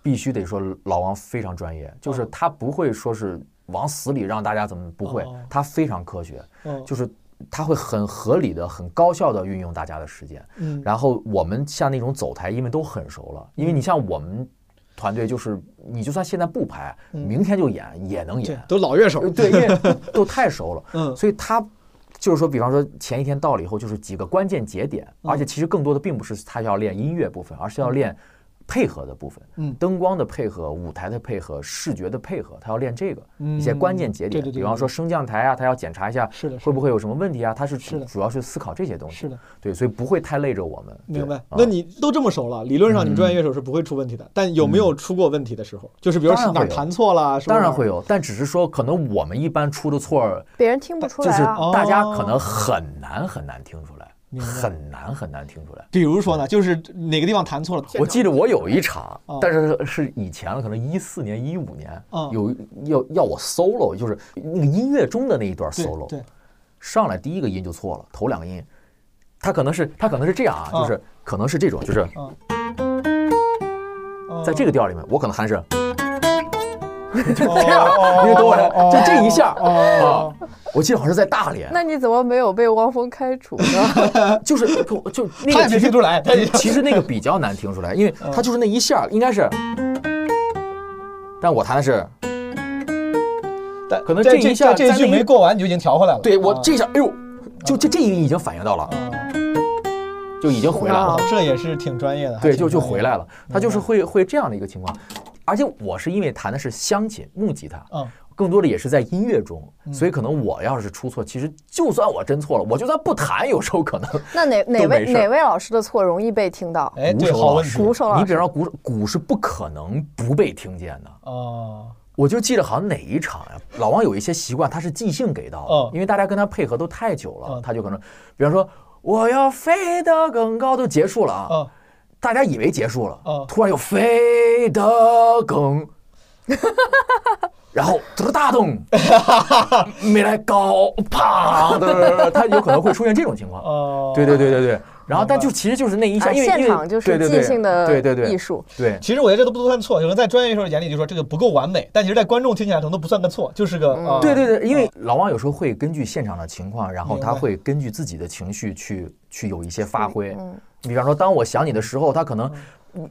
必须得说老王非常专业，就是哦他不会说是往死里让大家怎么不会哦，他非常科学，嗯就是他会很合理的、很高效的运用大家的时间。嗯，然后我们像那种走台，因为都很熟了，因为你像我们团队，就是你就算现在不排，嗯。明天就演也能演，，都老乐手。呃，对，因为都都太熟了。嗯。所以他就是说，比方说前一天到了以后，就是几个关键节点，嗯。而且其实更多的并不是他要练音乐部分，而是要练配合的部分，嗯灯光的配合、舞台的配合、视觉的配合，他要练这个嗯一些关键节点。对对对比方说升降台啊，他要检查一下是的会不会有什么问题啊，他是是的主要是思考这些东西。是的，对，所以不会太累着我们。明白。啊那你都这么熟了，理论上你们专业乐手是不会出问题的，但有没有出过问题的时候？就是比如是哪弹错了，当然会有，但只是说可能我们一般出的错，别人听不出来就是。大家可能很难很难听出来，很难很难听出来。比如说呢，就是哪个地方弹错了，我记得我有一场啊，但是是以前了，可能一四年、一五年啊，有要要我 solo，就是那个音乐中的那一段 solo，对，上来第一个音就错了，头两个音，他可能是他可能是这样啊，啊。就是可能是这种，就是哦在这个调里面，我可能还是就这样，你懂我的，就这一下啊，我记得好像是在大连，那你怎么没有被汪峰开除呢？就是就他其实听出来，其实那个比较难听出来，因为他就是那一下应该是，但我弹的是，但可能这一下这一句没过完，你就已经调回来了。对我这一下，哎呦，就这这一已经反应到了，就已经回来了。这也是挺专业的，对，就就回来了。他就是会会这样的一个情况，而且我是因为弹的是乡琴木吉他，嗯，更多的也是在音乐中，所以可能我要是出错，其实就算我真错了，我就算不弹，有时候可能 那哪哪位哪位老师的错容易被听到？哎，鼓对，手老师好问题。鼓手老师你比方说鼓鼓是不可能不被听见的。哦，我就记得好像哪一场呀、老王有一些习惯，他是即兴给到因为大家跟他配合都太久了，嗯他就可能，比方说我要飞得更高，都结束了啊，嗯大家以为结束了，嗯突然又飞得更，然后这个大动 没来高，啪的，他有可能会出现这种情况。哦，对对对对对，然后但就其实就是那一下，啊，因为因为现场就是对对对即兴的对对对。艺术。对。其实我觉得这都不算错，有人在专业乐手眼里就说这个不够完美，但其实，在观众听起来可能都不算个错，就是个啊，对对对，因为老王有时候会根据现场的情况，然后他会根据自己的情绪去去有一些发挥。嗯比方说，当我想你的时候，他可能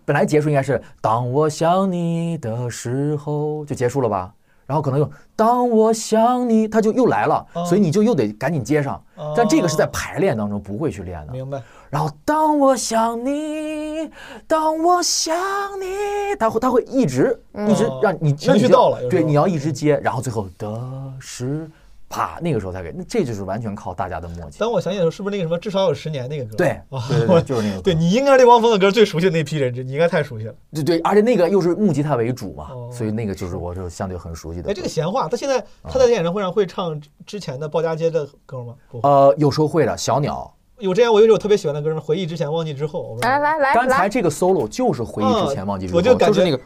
本来结束应该是“当我想你的时候”就结束了吧，然后可能又“当我想你”，他就又来了，哦所以你就又得赶紧接上。哦但这个是在排练当中不会去练的。明白。然后当我想你，当我想你，它会它会一直一直让你嗯情绪那你就到了对，你要一直接，然后最后的是啪，那个时候才给，那这就是完全靠大家的默契。当我想起的时候，是不是那个什么至少有十年那个歌？对啊对对对 就是那个歌对你应该是对汪峰的歌最熟悉的那批人，你应该太熟悉了。对对，而且那个又是木吉他为主嘛，哦所以那个就是我就相对很熟悉的歌。哎，这个闲话，他现在他在演唱会上会唱之前的鲍家街的歌吗？呃，有时候会的，小鸟。有之前我有一首特别喜欢的歌，什么回忆之前，忘记之后。来来来来刚才这个 solo 就是回忆之前忘记之后，嗯我就感觉是那个，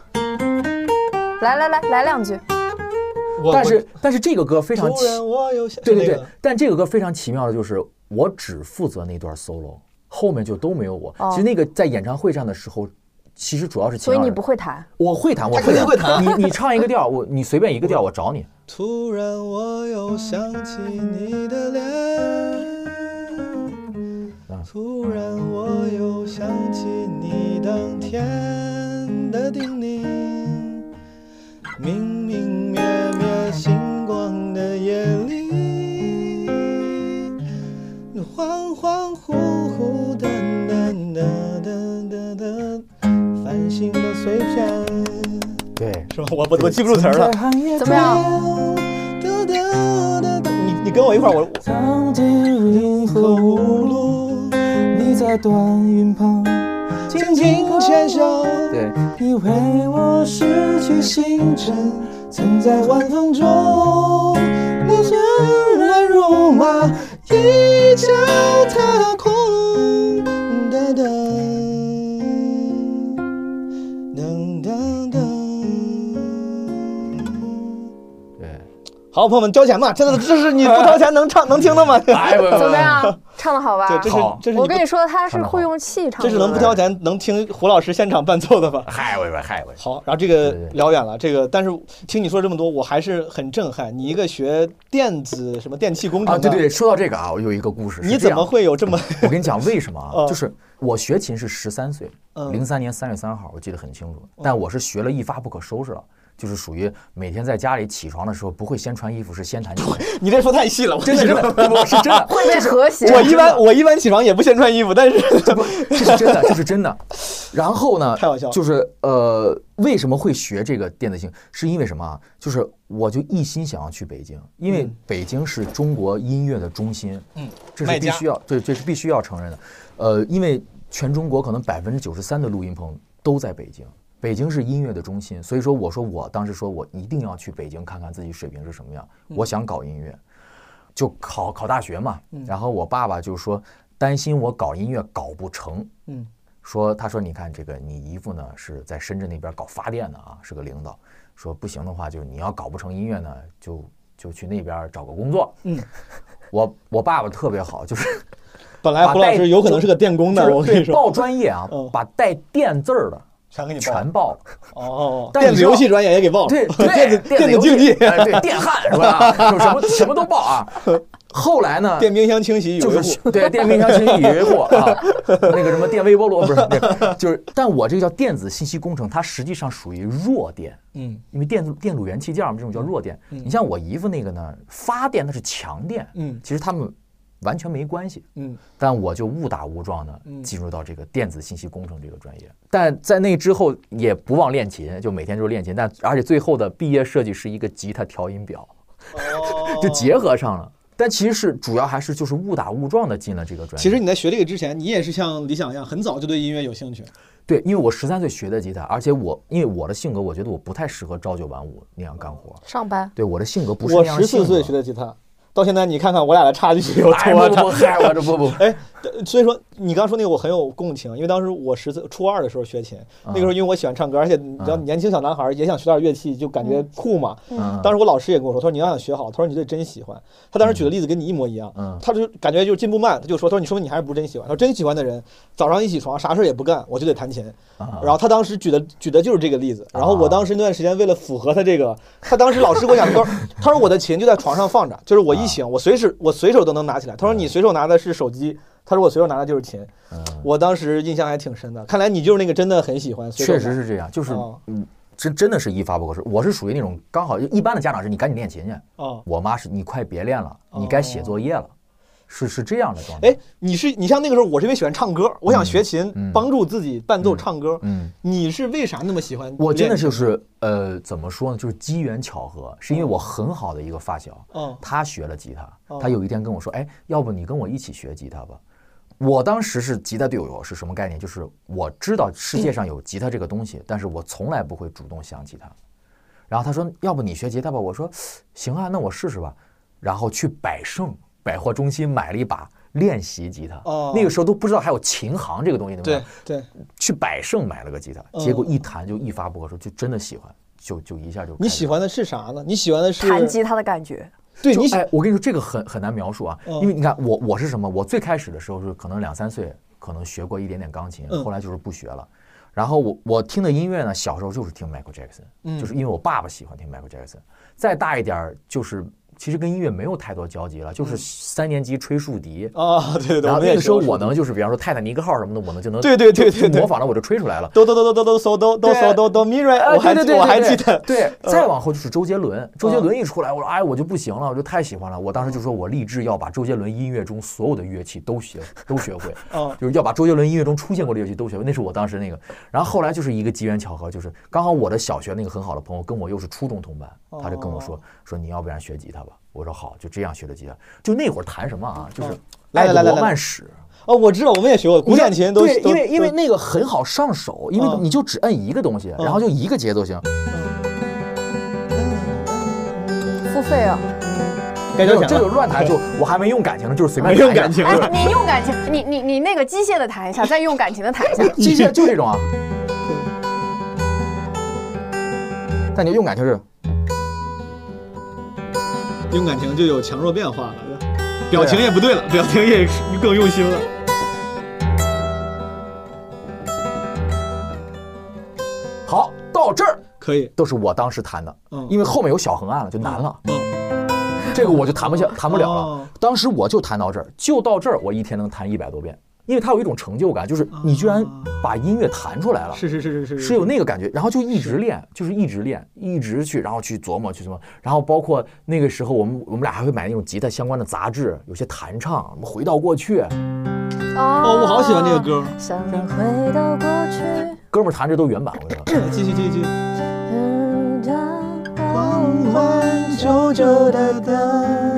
来来来来两句，我但是但是这个歌非常奇对对对那个，但这个歌非常奇妙的就是，我只负责那段 solo，后面就都没有我。哦其实那个在演唱会上的时候，其实主要是秦所以你不会弹。我会弹，我肯定会弹你你唱一个调，我你随便一个调，我找你。突然我又想起你的脸，突然我又想起你当天的叮咛，明明星光的夜里，恍恍惚惚的的的的的的繁星的碎片。对，是吧？我我我记不住词儿了。怎么样？你你跟我一块儿，我当地银河无路，你在断云旁轻轻牵手。对，你为我失去星辰，曾在晚风中，你虽然戎马，一脚踏空。哒哒噔噔噔。对，好，朋友们交钱吧！真的，这是你不掏钱能唱能听的吗？哎，怎么？样？唱的好吧？对，这是好这是我跟你说，他是会用气唱。这是能不挑钱能听胡老师现场伴奏的吧？嗨，我我嗨我。好，然后这个聊远了，这个但是听你说这么多，我还是很震撼。你一个学电子什么电气工程啊，的，对对对，说到这个啊，我有一个故事。你怎么会有这么？我跟你讲为什么啊？哦就是我学琴是十三岁，嗯零三年三月三号，我记得很清楚。但我是学了一发不可收拾了，就是属于每天在家里起床的时候不会先穿衣服，是先弹琴。你这说太细了，我真的真的，我是真的，会被和谐。我一般 我一般起床也不先穿衣服，但是这是真的，这是真的。然后呢，太好笑了就是呃，为什么会学这个电子琴？是因为什么啊？就是我就一心想要去北京，因为北京是中国音乐的中心，嗯，这是必须要对，这是必须要承认的。呃，因为全中国可能百分之九十三的录音棚都在北京。北京是音乐的中心，所以说我说我当时说我一定要去北京看看自己水平是什么样，我想搞音乐，就考考大学嘛。然后我爸爸就说担心我搞音乐搞不成，嗯，说他说你看这个你姨父呢是在深圳那边搞发电的啊，是个领导，说不行的话就是你要搞不成音乐呢，就就去那边找个工作。嗯，我我爸爸特别好，就是本来胡老师有可能是个电工的，我跟你说，对报专业啊嗯，把带电字儿的全给你报全报了。哦，电子游戏专业也给报了，对 电子，电子竞技，哎对电焊是吧？就什么什么都报啊。后来呢，电冰箱清洗与维就是护，对电冰箱清洗与维护啊，那个什么电微波炉不是，就是，但我这个叫电子信息工程，它实际上属于弱电，嗯因为电子电路元器件嘛，这种叫弱电。你像我姨夫那个呢，发电那是强电，嗯其实他们完全没关系。嗯但我就误打误撞的嗯进入到这个电子信息工程这个专业，但在那之后也不忘练琴，就每天就是练琴，但而且最后的毕业设计是一个吉他调音表，哦 就结合上了。但其实是主要还是就是误打误撞的进了这个专业。其实你在学这个之前，你也是像李想一样，很早就对音乐有兴趣。对，因为我十三岁学的吉他，而且我因为我的性格，我觉得我不太适合朝九晚五那样干活。上班对我的性格不是我十四岁学的吉他，到现在你看看我俩的差距有哎多大不不。嗨，我这不不，哎，所以说你刚刚说那个我很有共情，因为当时我十四初二的时候学琴，那个时候因为我喜欢唱歌，而且你知道嗯年轻小男孩也想学点乐器，就感觉酷嘛。嗯当时我老师也跟我说，他说你要想学好，他说你得真喜欢。他当时举的例子跟你一模一样，嗯他就感觉就是进步慢，他就说，他说你说明你还是不是真喜欢。他说真喜欢的人，早上一起床啥事儿也不干，我就得弹琴。啊然后他当时举的举的就是这个例子。然后我当时那段时间为了符合他这个，他当时老师给我讲，他说他说我的琴就在床上放着，就是我一醒，我随时我随手都能拿起来。他说你随手拿的是手机，他说我随手拿的就是琴。嗯我当时印象还挺深的，看来你就是那个真的很喜欢，确实是这样，就是哦嗯，真真的是一发不可收拾。我是属于那种刚好一般的家长是你赶紧练琴去，啊。我妈是你快别练了，你该写作业了，是是这样的状态。哎，你是你像那个时候，我是因为喜欢唱歌，我想学琴，嗯帮助自己伴奏唱歌。嗯，你是为啥那么喜欢？我真的就是呃，怎么说呢，就是机缘巧合，是因为我很好的一个发小，嗯他学了吉他，哦他有一天跟我说，哎，要不你跟我一起学吉他吧。我当时是吉他队友是什么概念？就是我知道世界上有吉他这个东西，但是我从来不会主动想吉他。然后他说，要不你学吉他吧？我说，行啊，那我试试吧。然后去百盛百货中心买了一把练习吉他，哦那个时候都不知道还有琴行这个东西，对对吧？对，去百盛买了个吉他，嗯结果一弹就一发不可收，就真的喜欢，就就一下就你喜欢的是啥呢？你喜欢的是弹吉他的感觉。对你哎，我跟你说这个很很难描述啊，嗯因为你看我我是什么？我最开始的时候是可能两三岁，可能学过一点点钢琴，嗯后来就是不学了。然后我我听的音乐呢，小时候就是听 Michael Jackson，嗯就是因为我爸爸喜欢听 Michael Jackson。再大一点儿就是其实跟音乐没有太多交集了，就是三年级吹竖笛。啊，对对对，然后那个时候我能就是比方说泰坦尼克号什么的，我能就能对对对对模仿了我就吹出来了。哆哆哆哆哆哆嗦哆哆嗦哆哆咪瑞，哎我还记我还对记得，对，再往后就是周杰伦，周杰嗯伦一出来，我说哎，我就不行了，我就太喜欢了。我当时就说我立志要把周杰伦音乐中所有的乐器都学都学会，嗯就是要把周杰伦音乐中出现过的乐器都学会。那是我当时那个。然后后来就是一个机缘巧合，就是刚好我的小学那个很好的朋友跟我又是初中同班，他就跟我哦说说你要不然学吉他吧。我说好，就这样学的吉他。就那会儿弹什么啊？就是嗯来来来来来罗曼史。哦，我知道，我们也学过古典琴都对，都因为因为那个很好上手，因为嗯你就只摁一个东西，然后就一个节奏型。付费啊！该交钱了这就是乱弹，就我还没用感情呢，就是随便没用弹一下感情哎，你用感情，你你你那个机械的弹一下，再用感情的弹一下。机械就这种啊。但你用感情是，用感情就有强弱变化了，表情也不对了，表情也更用心了。好，到这儿可以，都是我当时弹的，嗯。因为后面有小横按了，就难了。嗯，这个我就弹不下，弹不了哦。了。当时我就弹到这儿，就到这儿，我一天能弹一百多遍，因为它有一种成就感，就是你居然把音乐弹出来了。是是是是是是。有那个感觉，然后就一直练，就是一直练，一直去，然后去琢磨去什么，然后包括那个时候我们我们俩还会买那种吉他相关的杂志，有些弹唱，什么回到过去，哦我好喜欢那个歌。想回到过去。哥们儿弹这都原版，我知道。继续继续久久的等，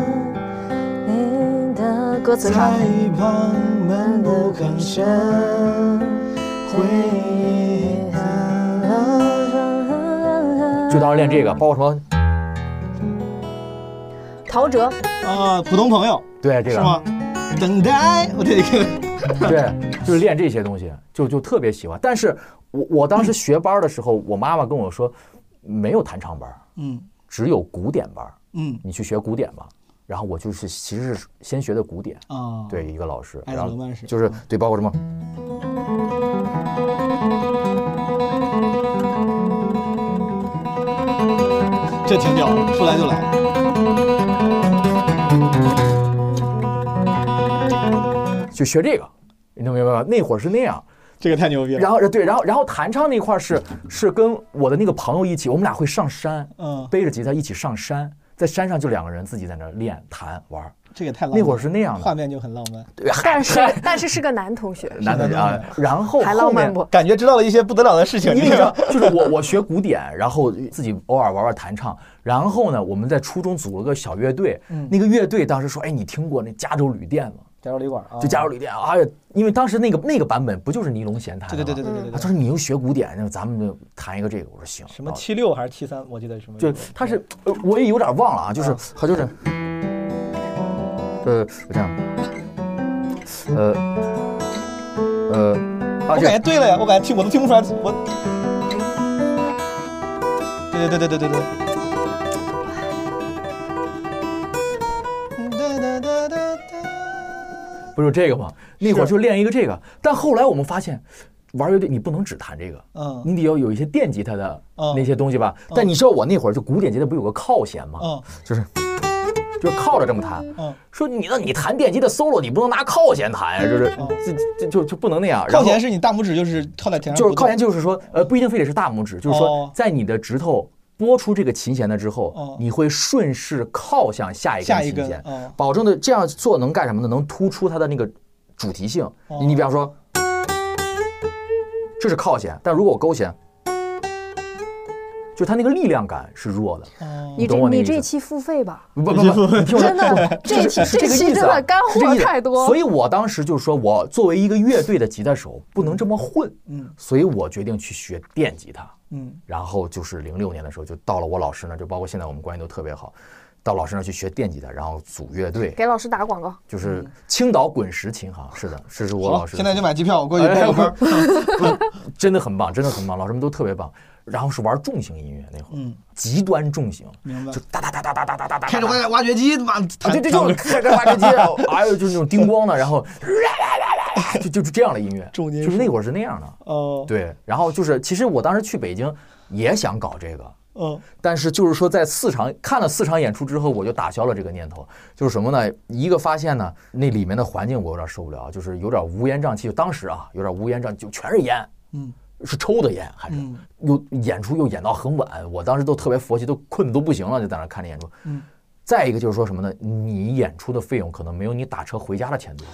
歌词啥在？一旁漫不吭声，回忆就当时练这个，包括什么？陶喆，啊，普通朋友对，这个是吗？等待，我这个 对，就是练这些东西，就就特别喜欢。但是我我当时学班的时候，我妈妈跟我说，没有弹唱班，嗯只有古典班，嗯你去学古典吧。然后我就是其实是先学的古典，啊，对一个老师，然后就是对，包括什么。这挺屌的，说来就来。就学这个，你能明白吗？那会儿是那样，这个太牛逼了。然后对，然后然后弹唱那块儿是是跟我的那个朋友一起，我们俩会上山，嗯背着吉他一起上山，在山上就两个人自己在那儿练弹玩儿，这个太浪漫那会儿是那样的画面就很浪漫，对，但是但是是个男同学，男的啊，然后还浪漫不？感觉知道了一些不得了的事情。因为你知道，就是我我学古典，然后自己偶尔玩玩弹唱，然后呢，我们在初中组了个小乐队，嗯那个乐队当时说，哎，你听过那加州旅店吗？加州旅馆啊，就加州旅店，哎呀，因为当时那个那个版本不就是尼龙弦弹？对对对对对对他说你又学古典，那咱们就弹一个这个。我说行。什么啊七六还是七三？我记得什么？就他是，呃我也有点忘了啊，就是他就是，呃，我这样，呃，呃，啊，我感觉对了呀，我感觉听我都听不出来，我。对对对对对对对。不是这个吗？那会儿就练一个这个，但后来我们发现，玩乐队你不能只弹这个，嗯你得要有一些电吉他的嗯那些东西吧。但你知道我那会儿就古典吉他不有个靠弦吗？嗯就是就是靠着这么弹。嗯，说你那你弹电吉的 solo，你不能拿靠弦弹呀，就是这这就就不能那样。靠弦是你大拇指就是靠在田上，就是靠弦，就是说，呃，不一定非得是大拇指，就是说哦，在你的指头拨出这个琴弦了之后，哦你会顺势靠向下一根琴弦，哦保证的这样做能干什么呢？能突出它的那个主题性。哦你你比方说，这是靠弦，但如果我勾弦，就它那个力量感是弱的。哦你这懂我那意思你这期付费吧？不不不，你听我说真的，这期这个期意思啊真的干货太多。所以我当时就说，我作为一个乐队的吉他手，不能这么混。嗯所以我决定去学电吉他。嗯然后就是零六年的时候，就到了我老师那儿，就包括现在我们关系都特别好，到老师那儿去学电吉他，然后组乐队，给老师打广告，就是青岛滚石琴行，是的，是是我老师。现在就买机票，我过去报个班。真的很棒，真的很棒，老师们都特别棒。然后是玩重型音乐那会儿，嗯，极端重型，明白就。哒哒哒哒哒哒哒哒哒，开着挖挖掘机，妈，对对，就是开着挖掘机，哎呦，就是那种叮咣的，然后 就就是这样的音乐，重金属就是那会儿是那样的。哦，对，然后就是，其实我当时去北京也想搞这个，嗯但是就是说，在四场看了四场演出之后，我就打消了这个念头。就是什么呢？一个发现呢，那里面的环境我有点受不了，就是有点乌烟瘴气。就当时啊，有点乌烟瘴，就全是烟，嗯，是抽的烟，还是嗯又演出又演到很晚。我当时都特别佛系，都困得都不行了，就在那看着演出。嗯。再一个就是说什么呢？你演出的费用可能没有你打车回家的钱多。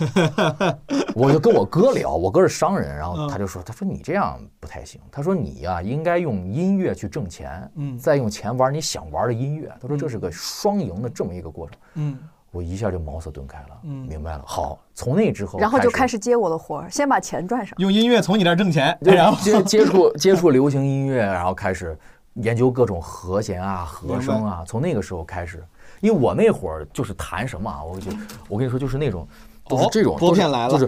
我就跟我哥聊，我哥是商人，然后他就说：“他说你这样不太行。他说你呀、应该用音乐去挣钱，嗯再用钱玩你想玩的音乐。他说这是个双赢的这么一个过程。嗯我一下就茅塞顿开了，嗯明白了。好，从那之后，然后就开始接我的活儿，先把钱赚上。用音乐从你那儿挣钱，对然后接接触 接触流行音乐，然后开始研究各种和弦啊、和声啊。从那个时候开始，因为我那会儿就是弹什么啊，我就我跟你说，就是那种都是哦这种拨片来了。就是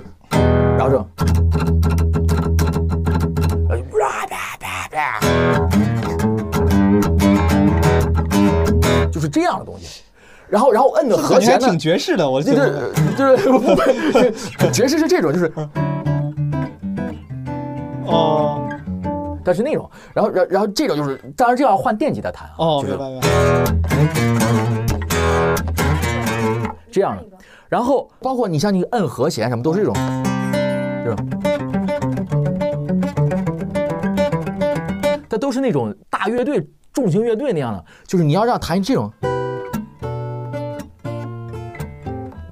然后这。呃就是这样的东西，然后然后摁的和弦挺，爵士的，我就是就是 不不不，爵士是这种，就是哦。但是那种，然后然后然后这种就是，当然这要换电吉他弹啊，哦，就是明白明白，这样的。然后包括你像你摁和弦什么都是这种，这种，它都是那种大乐队、重型乐队那样的，就是你要让弹这种，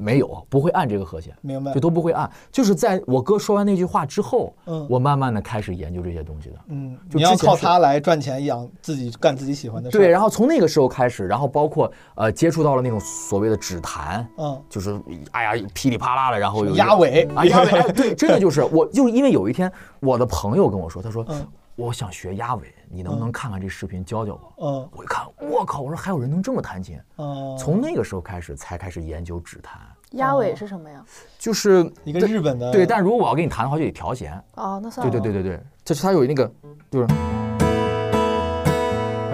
没有不会按这个和弦，明白。就都不会按。就是在我哥说完那句话之后，嗯。我慢慢的开始研究这些东西的。嗯，你要靠他来赚钱养自己，干自己喜欢的事儿。对，然后从那个时候开始，然后包括呃接触到了那种所谓的指弹，嗯，就是哎呀噼里啪啦的，然后有压尾。啊压尾，哎 对，真的就是我，就是因为有一天我的朋友跟我说，他说、嗯。我想学压尾，你能不能看看这视频教教我？嗯。我一看，我靠，我说还有人能这么弹琴，嗯，从那个时候开始才开始研究指弹，鸭尾是什么呀？就是一个日本的对，但如果我要给你弹的话，就得调弦，哦，那算了。对对对对对，就是它有那个就是，啊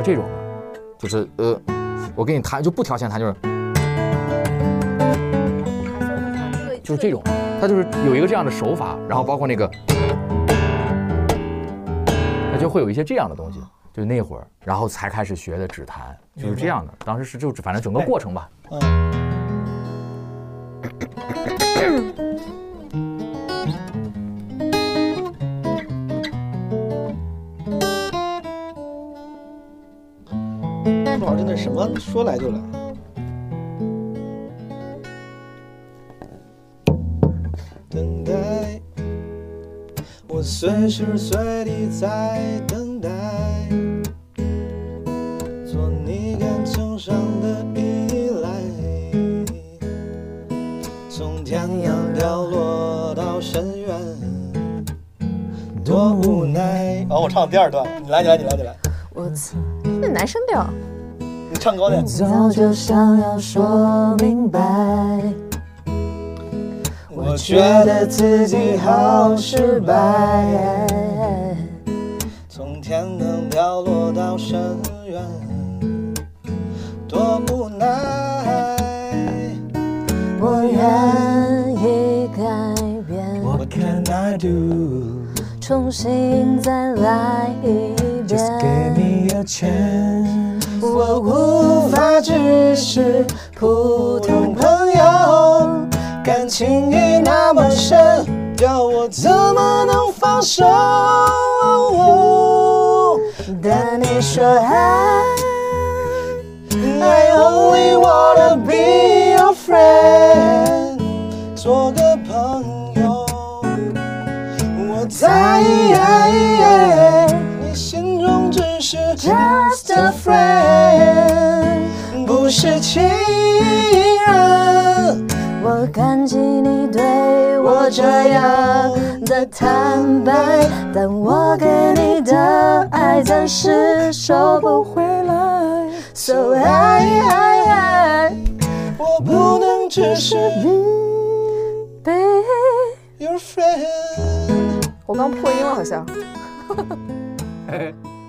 这种的，就是呃，我给你弹就不调弦弹，就是。就是这种，它就是有一个这样的手法，然后包括那个，它就会有一些这样的东西。就那会儿，然后才开始学的指弹，就是这样的。当时是就反正整个过程吧。嗯这好像真的什么说来就来。随时随地在等待，做你感情上的依赖，从天堂掉落到深渊，多无奈。哦，我唱第二段，你来，你来，你来，你来，我曾那男生调，你唱高点。早就想要说明白。我觉得自己好失败，从天堂掉落到深渊，多无奈。我愿意改变，What can I do? 重新再来一 Just give 遍。me a chance. 我无法只是普通朋友，感情已那么深，叫我怎么能放手？但你说爱，I only wanna be your friend，做个朋友。我在你心中只是 just a friend，不是情。我感激你对我这样的坦白，但我给你的爱暂时收不回来。So I, I, I 我不能只是 be。your friend。我刚破音了，好像。哎